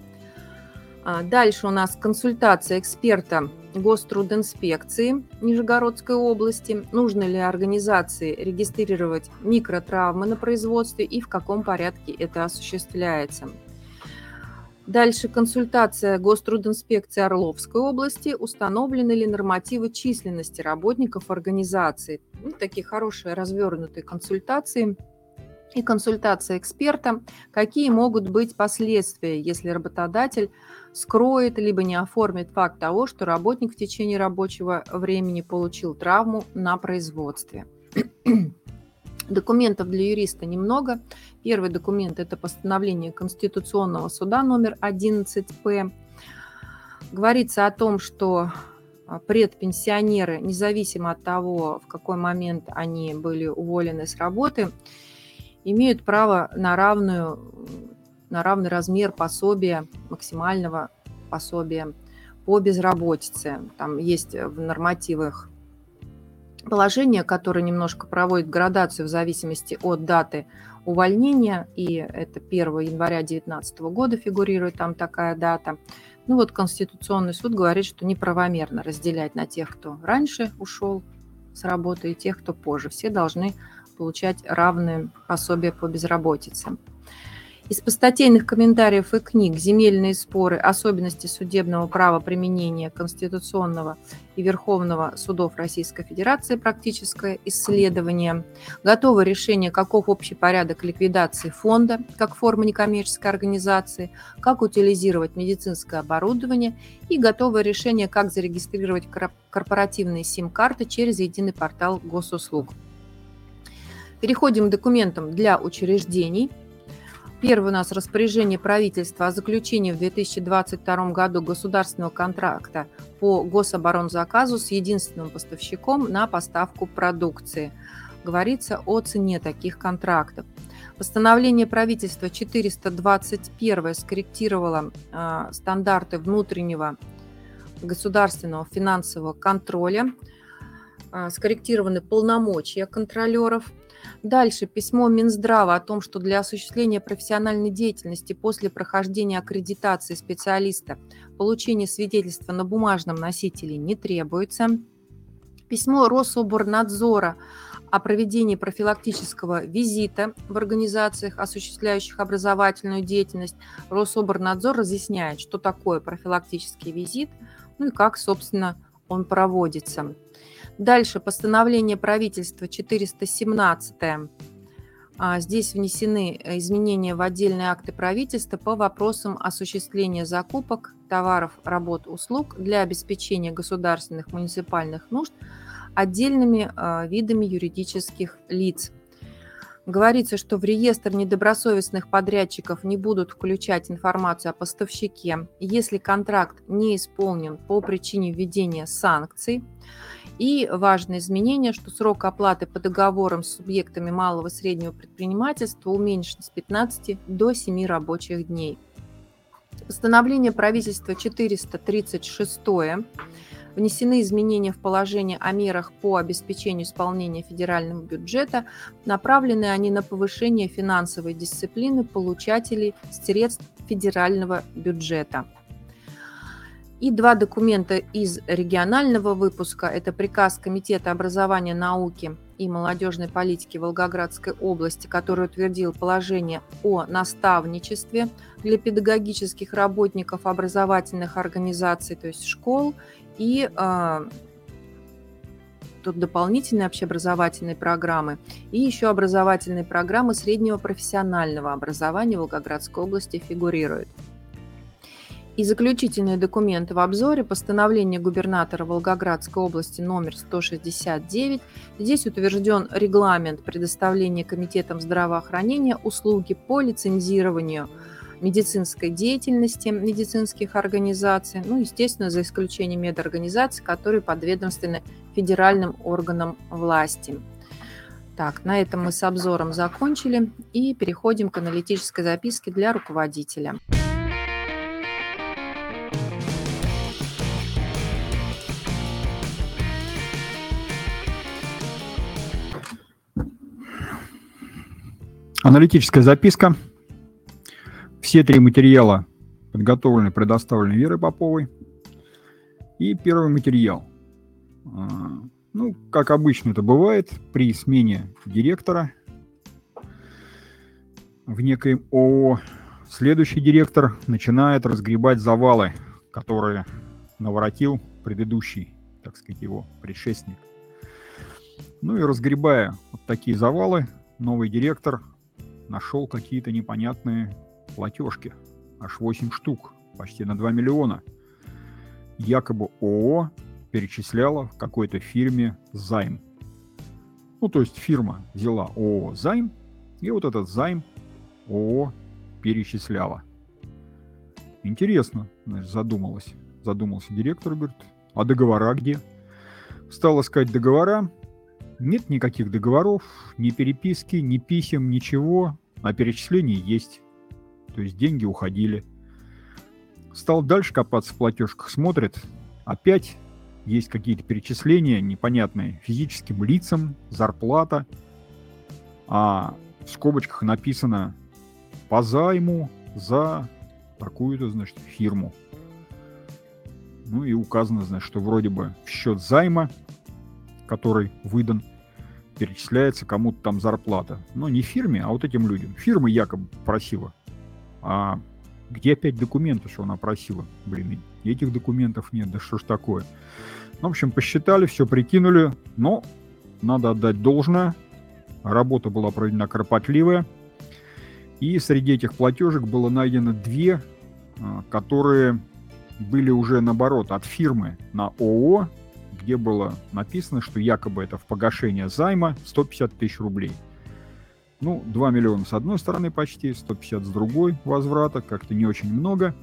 А, дальше у нас консультация эксперта Гострудинспекции Нижегородской области. Нужно ли организации регистрировать микротравмы на производстве и в каком порядке это осуществляется. Дальше консультация Гострудинспекции Орловской области. Установлены ли нормативы численности работников организации? Ну, такие хорошие развернутые консультации и консультация эксперта. Какие могут быть последствия, если работодатель скроет либо не оформит факт того, что работник в течение рабочего времени получил травму на производстве. Документов для юриста немного. Первый документ – это постановление Конституционного суда номер 11П. Говорится о том, что а, предпенсионеры, независимо от того, в какой момент они были уволены с работы, имеют право на равную на равный размер пособия, максимального пособия по безработице. Там есть в нормативах положение, которое немножко проводит градацию в зависимости от даты увольнения, и это 1 января 2019 года фигурирует там такая дата. Ну вот Конституционный суд говорит, что неправомерно разделять на тех, кто раньше ушел с работы, и тех, кто позже. Все должны получать равные пособия по безработице. Из постатейных комментариев и книг «Земельные споры. Особенности судебного права применения Конституционного и Верховного судов Российской Федерации. Практическое исследование». Готово решение, каков общий порядок ликвидации фонда как формы некоммерческой организации, как утилизировать медицинское оборудование и готовое решение, как зарегистрировать корпоративные сим-карты через единый портал госуслуг. Переходим к документам для учреждений – Первый у нас распоряжение правительства о заключении в 2022 году государственного контракта по гособоронзаказу с единственным поставщиком на поставку продукции. Говорится о цене таких контрактов. Постановление правительства 421 скорректировало э, стандарты внутреннего государственного финансового контроля, э, скорректированы полномочия контролеров – Дальше письмо Минздрава о том, что для осуществления профессиональной деятельности после прохождения аккредитации специалиста получение свидетельства на бумажном носителе не требуется. Письмо Рособорнадзора о проведении профилактического визита в организациях, осуществляющих образовательную деятельность. Рособорнадзор разъясняет, что такое профилактический визит, ну и как, собственно, он проводится. Дальше постановление правительства 417. А, здесь внесены э, изменения в отдельные акты правительства по вопросам осуществления закупок товаров, работ, услуг для обеспечения государственных муниципальных нужд отдельными а, видами юридических лиц. Говорится, что в реестр недобросовестных подрядчиков не будут включать информацию о поставщике, если контракт не исполнен по причине введения санкций. И важное изменение, что срок оплаты по договорам с субъектами малого и среднего предпринимательства уменьшен с 15 до 7 рабочих дней. Постановление правительства 436 внесены изменения в положение о мерах по обеспечению исполнения федерального бюджета. Направлены они на повышение финансовой дисциплины получателей средств федерального бюджета. И два документа из регионального выпуска. Это приказ Комитета образования, науки и молодежной политики Волгоградской области, который утвердил положение о наставничестве для педагогических работников образовательных организаций, то есть школ, и э, тут дополнительные общеобразовательные программы и еще образовательные программы среднего профессионального образования Волгоградской области фигурируют. И заключительные документы в обзоре постановление губернатора Волгоградской области номер 169. Здесь утвержден регламент предоставления Комитетом здравоохранения услуги по лицензированию медицинской деятельности медицинских организаций, ну, естественно, за исключением медорганизаций, которые подведомственны федеральным органам власти. Так, на этом мы с обзором закончили и переходим к аналитической записке для руководителя. Аналитическая записка. Все три материала подготовлены, предоставлены Верой Поповой. И первый материал. А, ну, как обычно это бывает, при смене директора в некоем ООО, следующий директор начинает разгребать завалы, которые наворотил предыдущий, так сказать, его предшественник. Ну и разгребая вот такие завалы, новый директор нашел какие-то непонятные платежки. Аж 8 штук, почти на 2 миллиона. Якобы ООО перечисляла какой-то фирме займ. Ну, то есть фирма взяла ООО займ, и вот этот займ ООО перечисляла. Интересно, значит, задумалась. Задумался директор, говорит, а договора где? Стал искать договора, нет никаких договоров, ни переписки, ни писем, ничего, а перечисления есть. То есть деньги уходили. Стал дальше копаться в платежках, смотрит, опять есть какие-то перечисления непонятные физическим лицам, зарплата. А в скобочках написано по займу за такую-то, значит, фирму. Ну и указано, значит, что вроде бы в счет займа, который выдан, перечисляется кому-то там зарплата. Но не фирме, а вот этим людям. Фирма якобы просила. А где опять документы, что она просила? Блин, этих документов нет, да что ж такое. Ну, в общем, посчитали, все прикинули, но надо отдать должное. Работа была проведена кропотливая. И среди этих платежек было найдено две, а, которые были уже наоборот от фирмы на ООО, где было написано, что якобы это в погашение займа 150 тысяч рублей. Ну, 2 миллиона с одной стороны почти, 150 с другой возврата, как-то не очень много.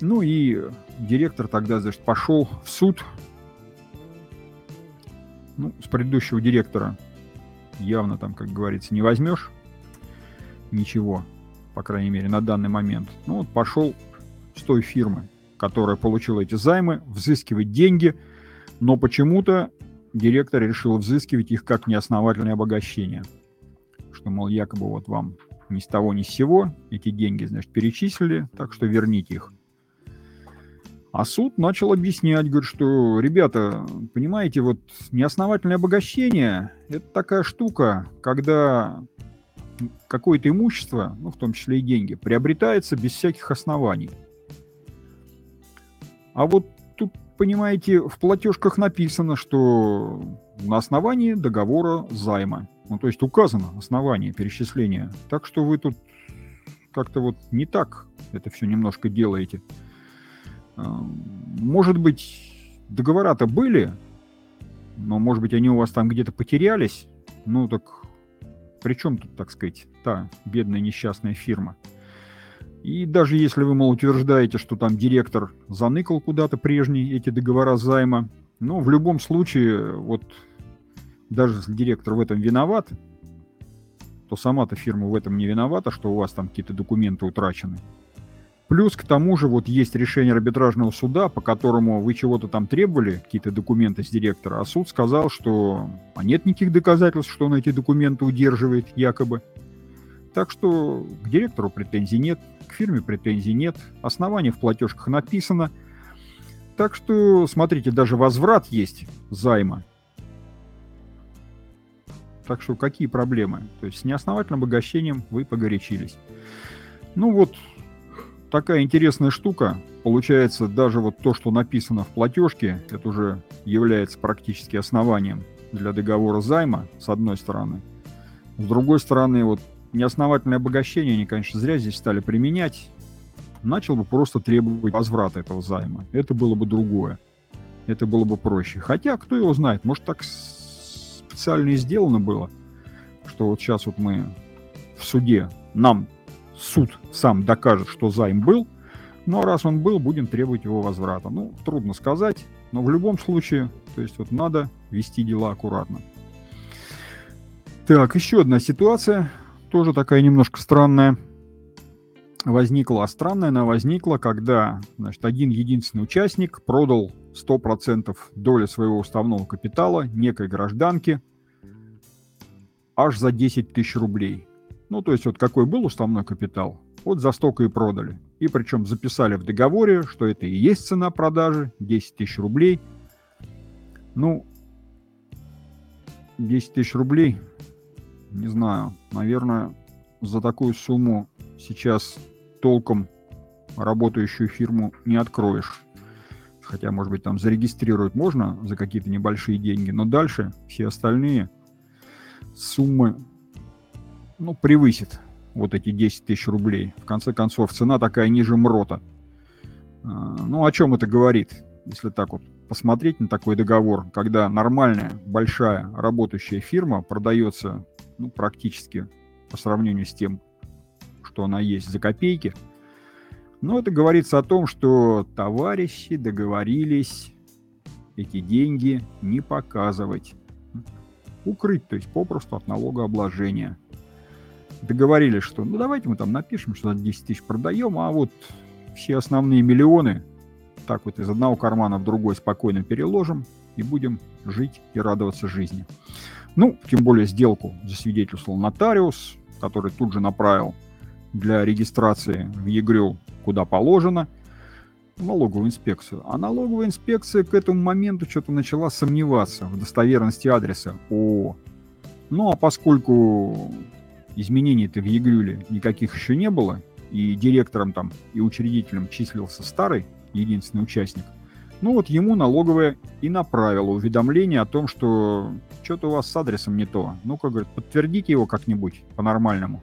Ну и директор тогда, значит, пошел в суд. Ну, с предыдущего директора явно там, как говорится, не возьмешь ничего, по крайней мере, на данный момент. Ну, вот пошел с той фирмы, которая получила эти займы, взыскивать деньги, но почему-то директор решил взыскивать их как неосновательное обогащение. Что, мол, якобы вот вам ни с того ни с сего эти деньги, значит, перечислили, так что верните их. А суд начал объяснять, говорит, что, ребята, понимаете, вот неосновательное обогащение – это такая штука, когда какое-то имущество, ну, в том числе и деньги, приобретается без всяких оснований. А вот понимаете, в платежках написано, что на основании договора займа. Ну, то есть указано основание перечисления. Так что вы тут как-то вот не так это все немножко делаете. Может быть, договора-то были, но, может быть, они у вас там где-то потерялись. Ну, так при чем тут, так сказать, та бедная несчастная фирма? И даже если вы, мол, утверждаете, что там директор заныкал куда-то прежние эти договора займа, ну, в любом случае, вот даже если директор в этом виноват, то сама-то фирма в этом не виновата, что у вас там какие-то документы утрачены. Плюс к тому же вот есть решение арбитражного суда, по которому вы чего-то там требовали, какие-то документы с директора, а суд сказал, что а нет никаких доказательств, что он эти документы удерживает якобы. Так что к директору претензий нет, к фирме претензий нет, основание в платежках написано. Так что, смотрите, даже возврат есть займа. Так что какие проблемы? То есть с неосновательным обогащением вы погорячились. Ну вот, такая интересная штука. Получается, даже вот то, что написано в платежке, это уже является практически основанием для договора займа, с одной стороны. С другой стороны, вот неосновательное обогащение они, конечно, зря здесь стали применять. Начал бы просто требовать возврата этого займа. Это было бы другое. Это было бы проще. Хотя, кто его знает, может, так специально и сделано было, что вот сейчас вот мы в суде, нам суд сам докажет, что займ был, но раз он был, будем требовать его возврата. Ну, трудно сказать, но в любом случае, то есть вот надо вести дела аккуратно. Так, еще одна ситуация, тоже такая немножко странная, возникла. А странная она возникла, когда значит, один единственный участник продал 100% доли своего уставного капитала некой гражданке аж за 10 тысяч рублей. Ну, то есть вот какой был уставной капитал, вот за столько и продали. И причем записали в договоре, что это и есть цена продажи, 10 тысяч рублей. Ну, 10 тысяч рублей, не знаю, наверное, за такую сумму сейчас толком работающую фирму не откроешь. Хотя, может быть, там зарегистрировать можно за какие-то небольшие деньги, но дальше все остальные суммы ну, превысит вот эти 10 тысяч рублей. В конце концов, цена такая ниже МРОТа. А, ну, о чем это говорит, если так вот посмотреть на такой договор, когда нормальная, большая работающая фирма продается ну, практически по сравнению с тем, что она есть за копейки. Но это говорится о том, что товарищи договорились эти деньги не показывать. Укрыть, то есть попросту от налогообложения договорились, что ну давайте мы там напишем, что за 10 тысяч продаем, а вот все основные миллионы так вот из одного кармана в другой спокойно переложим и будем жить и радоваться жизни. Ну, тем более сделку засвидетельствовал нотариус, который тут же направил для регистрации в ЕГРЮ куда положено, в налоговую инспекцию. А налоговая инспекция к этому моменту что-то начала сомневаться в достоверности адреса ООО. Ну а поскольку изменений-то в ЕГРЮле никаких еще не было, и директором там, и учредителем числился старый, единственный участник, ну вот ему налоговая и направила уведомление о том, что что-то у вас с адресом не то. Ну-ка, говорит, подтвердите его как-нибудь по-нормальному.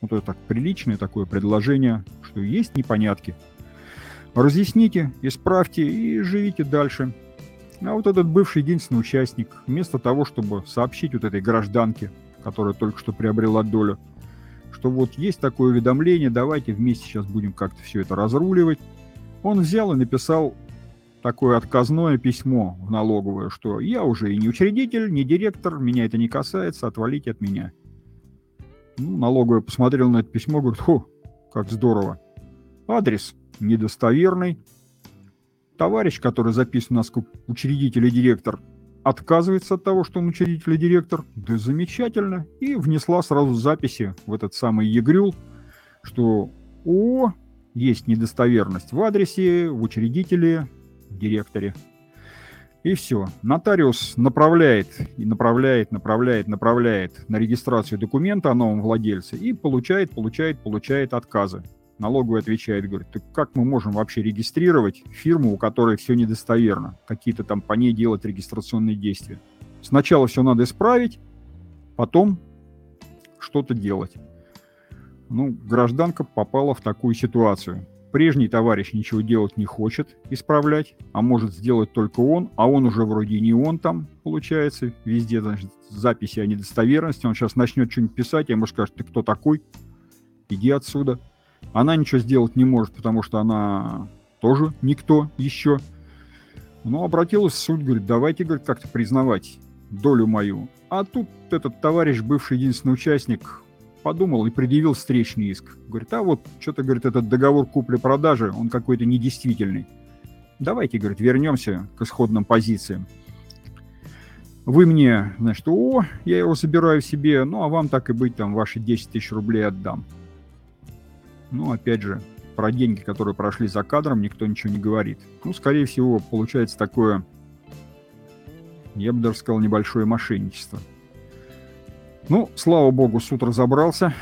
Вот это так приличное такое предложение, что есть непонятки. Разъясните, исправьте и живите дальше. А вот этот бывший единственный участник, вместо того, чтобы сообщить вот этой гражданке, которая только что приобрела долю, что вот есть такое уведомление, давайте вместе сейчас будем как-то все это разруливать, он взял и написал такое отказное письмо в налоговую, что я уже и не учредитель, не директор, меня это не касается, отвалите от меня. Ну, налоговая посмотрел на это письмо, говорит, хо, как здорово. Адрес недостоверный. Товарищ, который записан у нас как учредитель и директор, отказывается от того, что он учредитель и директор. Да замечательно. И внесла сразу записи в этот самый ЕГРЮЛ, что о, есть недостоверность в адресе, в учредителе, директоре. И все. Нотариус направляет, и направляет, направляет, направляет на регистрацию документа о новом владельце и получает, получает, получает отказы. Налоговый отвечает, говорит, так как мы можем вообще регистрировать фирму, у которой все недостоверно, какие-то там по ней делать регистрационные действия. Сначала все надо исправить, потом что-то делать. Ну, гражданка попала в такую ситуацию. Прежний товарищ ничего делать не хочет, исправлять, а может сделать только он, а он уже вроде не он там, получается, везде, значит, записи о недостоверности, он сейчас начнет что-нибудь писать, я ему скажу, ты кто такой? Иди отсюда. Она ничего сделать не может, потому что она тоже никто еще. Но обратилась в суд, говорит, давайте, говорит, как-то признавать долю мою. А тут этот товарищ, бывший единственный участник, подумал и предъявил встречный иск. Говорит, а вот что-то, говорит, этот договор купли-продажи, он какой-то недействительный. Давайте, говорит, вернемся к исходным позициям. Вы мне, значит, о, я его забираю себе, ну, а вам так и быть, там, ваши 10 тысяч рублей отдам. Ну, опять же, про деньги, которые прошли за кадром, никто ничего не говорит. Ну, скорее всего, получается такое, я бы даже сказал, небольшое мошенничество. Ну, слава богу, суд разобрался.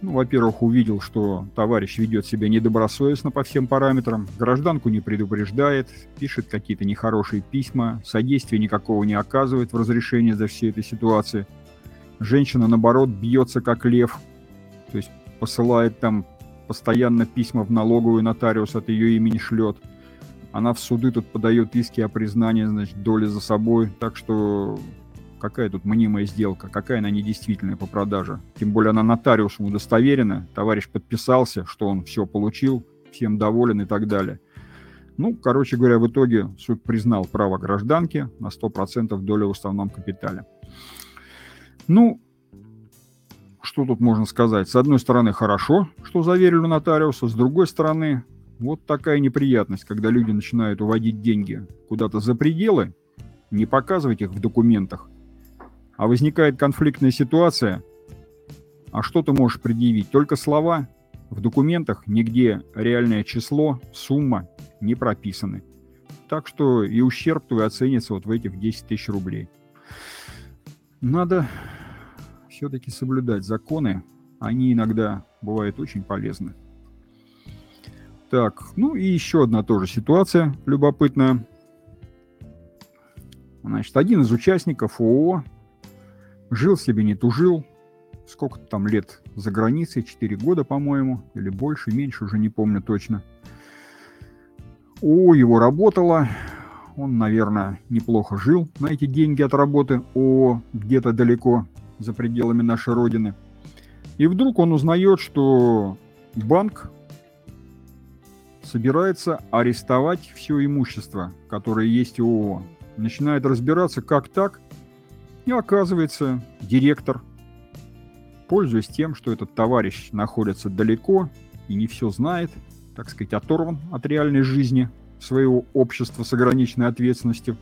Ну, во-первых, увидел, что товарищ ведет себя недобросовестно по всем параметрам, гражданку не предупреждает, пишет какие-то нехорошие письма, содействия никакого не оказывает в разрешении за всей этой ситуации. Женщина, наоборот, бьется как лев, то есть посылает там постоянно письма в налоговую нотариус от ее имени шлет. Она в суды тут подает иски о признании, значит, доли за собой. Так что какая тут мнимая сделка, какая она недействительная по продаже. Тем более она нотариусом удостоверена, товарищ подписался, что он все получил, всем доволен и так далее. Ну, короче говоря, в итоге суд признал право гражданки на 100% доли в основном капитале. Ну, что тут можно сказать? С одной стороны, хорошо, что заверили нотариуса, с другой стороны, вот такая неприятность, когда люди начинают уводить деньги куда-то за пределы, не показывать их в документах, а возникает конфликтная ситуация, а что ты можешь предъявить? Только слова. В документах нигде реальное число, сумма не прописаны. Так что и ущерб твой оценится вот в этих 10 тысяч рублей. Надо все-таки соблюдать законы. Они иногда бывают очень полезны. Так, ну и еще одна тоже ситуация любопытная. Значит, один из участников ООО Жил себе, не тужил. Сколько там лет за границей? Четыре года, по-моему. Или больше, меньше, уже не помню точно. О, его работало. Он, наверное, неплохо жил на эти деньги от работы. О, где-то далеко, за пределами нашей Родины. И вдруг он узнает, что банк собирается арестовать все имущество, которое есть у ООО. Начинает разбираться, как так, и оказывается, директор, пользуясь тем, что этот товарищ находится далеко и не все знает, так сказать, оторван от реальной жизни своего общества с ограниченной ответственностью,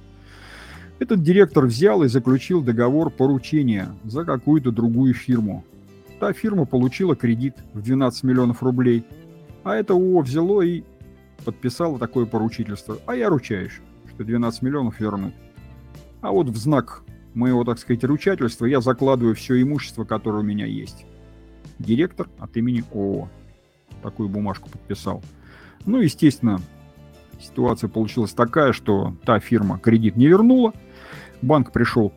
этот директор взял и заключил договор поручения за какую-то другую фирму. та фирма получила кредит в 12 миллионов рублей, а это ООО взяло и подписало такое поручительство. А я ручаюсь, что 12 миллионов вернут. А вот в знак моего, так сказать, ручательства я закладываю все имущество, которое у меня есть. Директор от имени ООО. Такую бумажку подписал. Ну, естественно, ситуация получилась такая, что та фирма кредит не вернула. Банк пришел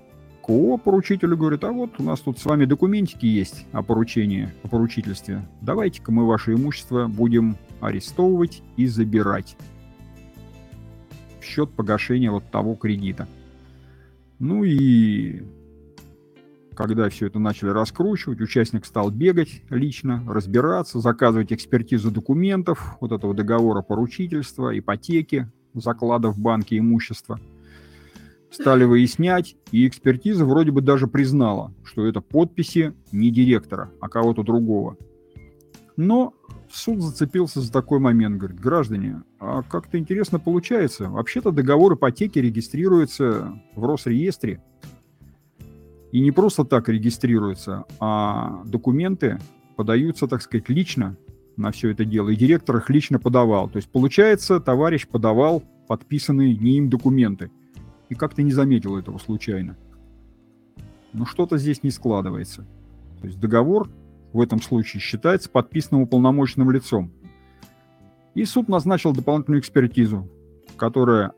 к ООО поручителю, говорит, а вот у нас тут с вами документики есть о поручении, о поручительстве. Давайте-ка мы ваше имущество будем арестовывать и забирать в счет погашения вот того кредита. Ну и когда все это начали раскручивать, участник стал бегать лично, разбираться, заказывать экспертизу документов, вот этого договора поручительства, ипотеки, закладов в банке имущества. Стали выяснять, и экспертиза вроде бы даже признала, что это подписи не директора, а кого-то другого. Но суд зацепился за такой момент. Говорит, граждане, а как-то интересно получается. Вообще-то договор ипотеки регистрируется в Росреестре. И не просто так регистрируется, а документы подаются, так сказать, лично на все это дело. И директор их лично подавал. То есть, получается, товарищ подавал подписанные не им документы. И как-то не заметил этого случайно. Но что-то здесь не складывается. То есть договор в этом случае считается подписанным уполномоченным лицом. И суд назначил дополнительную экспертизу, которая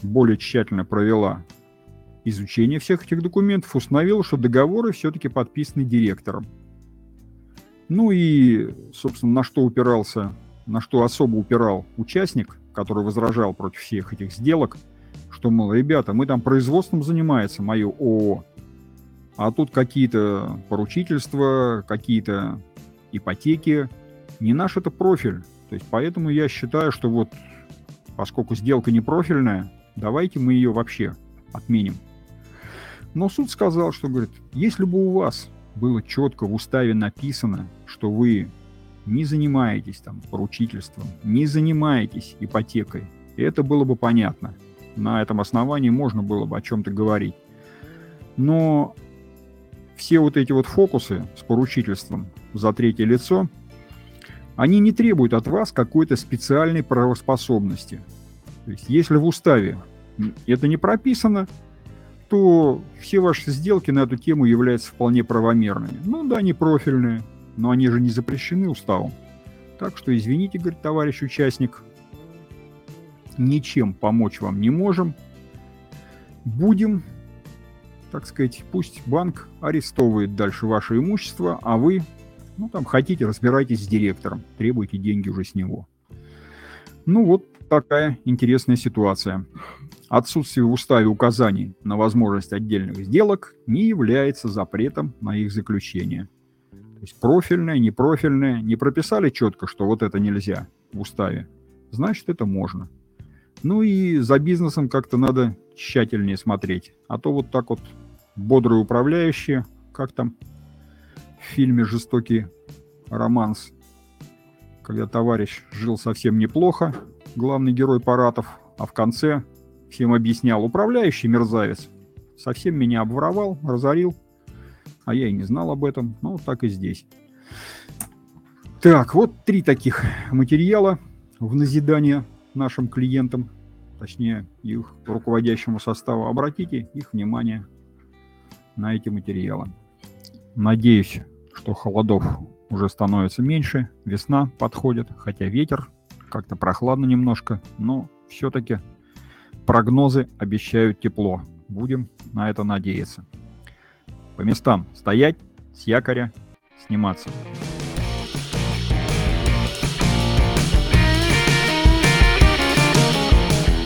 более тщательно провела изучение всех этих документов, установила, что договоры все-таки подписаны директором. Ну и, собственно, на что упирался, на что особо упирал участник, который возражал против всех этих сделок, что, мол, ребята, мы там производством занимается, мое ООО, а тут какие-то поручительства, какие-то ипотеки. Не наш это профиль. То есть поэтому я считаю, что вот поскольку сделка не профильная, давайте мы ее вообще отменим. Но суд сказал, что, говорит, если бы у вас было четко в уставе написано, что вы не занимаетесь там поручительством, не занимаетесь ипотекой, это было бы понятно. На этом основании можно было бы о чем-то говорить. Но все вот эти вот фокусы с поручительством за третье лицо, они не требуют от вас какой-то специальной правоспособности. То есть, если в уставе это не прописано, то все ваши сделки на эту тему являются вполне правомерными. Ну да, они профильные, но они же не запрещены уставом. Так что, извините, говорит товарищ участник, ничем помочь вам не можем. Будем так сказать, пусть банк арестовывает дальше ваше имущество, а вы, ну, там, хотите, разбирайтесь с директором, требуйте деньги уже с него. Ну, вот такая интересная ситуация. Отсутствие в уставе указаний на возможность отдельных сделок не является запретом на их заключение. То есть профильное, непрофильное, не прописали четко, что вот это нельзя в уставе, значит, это можно. Ну и за бизнесом как-то надо тщательнее смотреть. А то вот так вот бодрые управляющие, как там в фильме «Жестокий романс», когда товарищ жил совсем неплохо, главный герой Паратов, а в конце всем объяснял, управляющий мерзавец, совсем меня обворовал, разорил, а я и не знал об этом, ну, так и здесь. Так, вот три таких материала в назидание нашим клиентам, точнее, их руководящему составу. Обратите их внимание на эти материалы. Надеюсь, что холодов уже становится меньше, весна подходит, хотя ветер, как-то прохладно немножко, но все-таки прогнозы обещают тепло. Будем на это надеяться. По местам стоять, с якоря сниматься.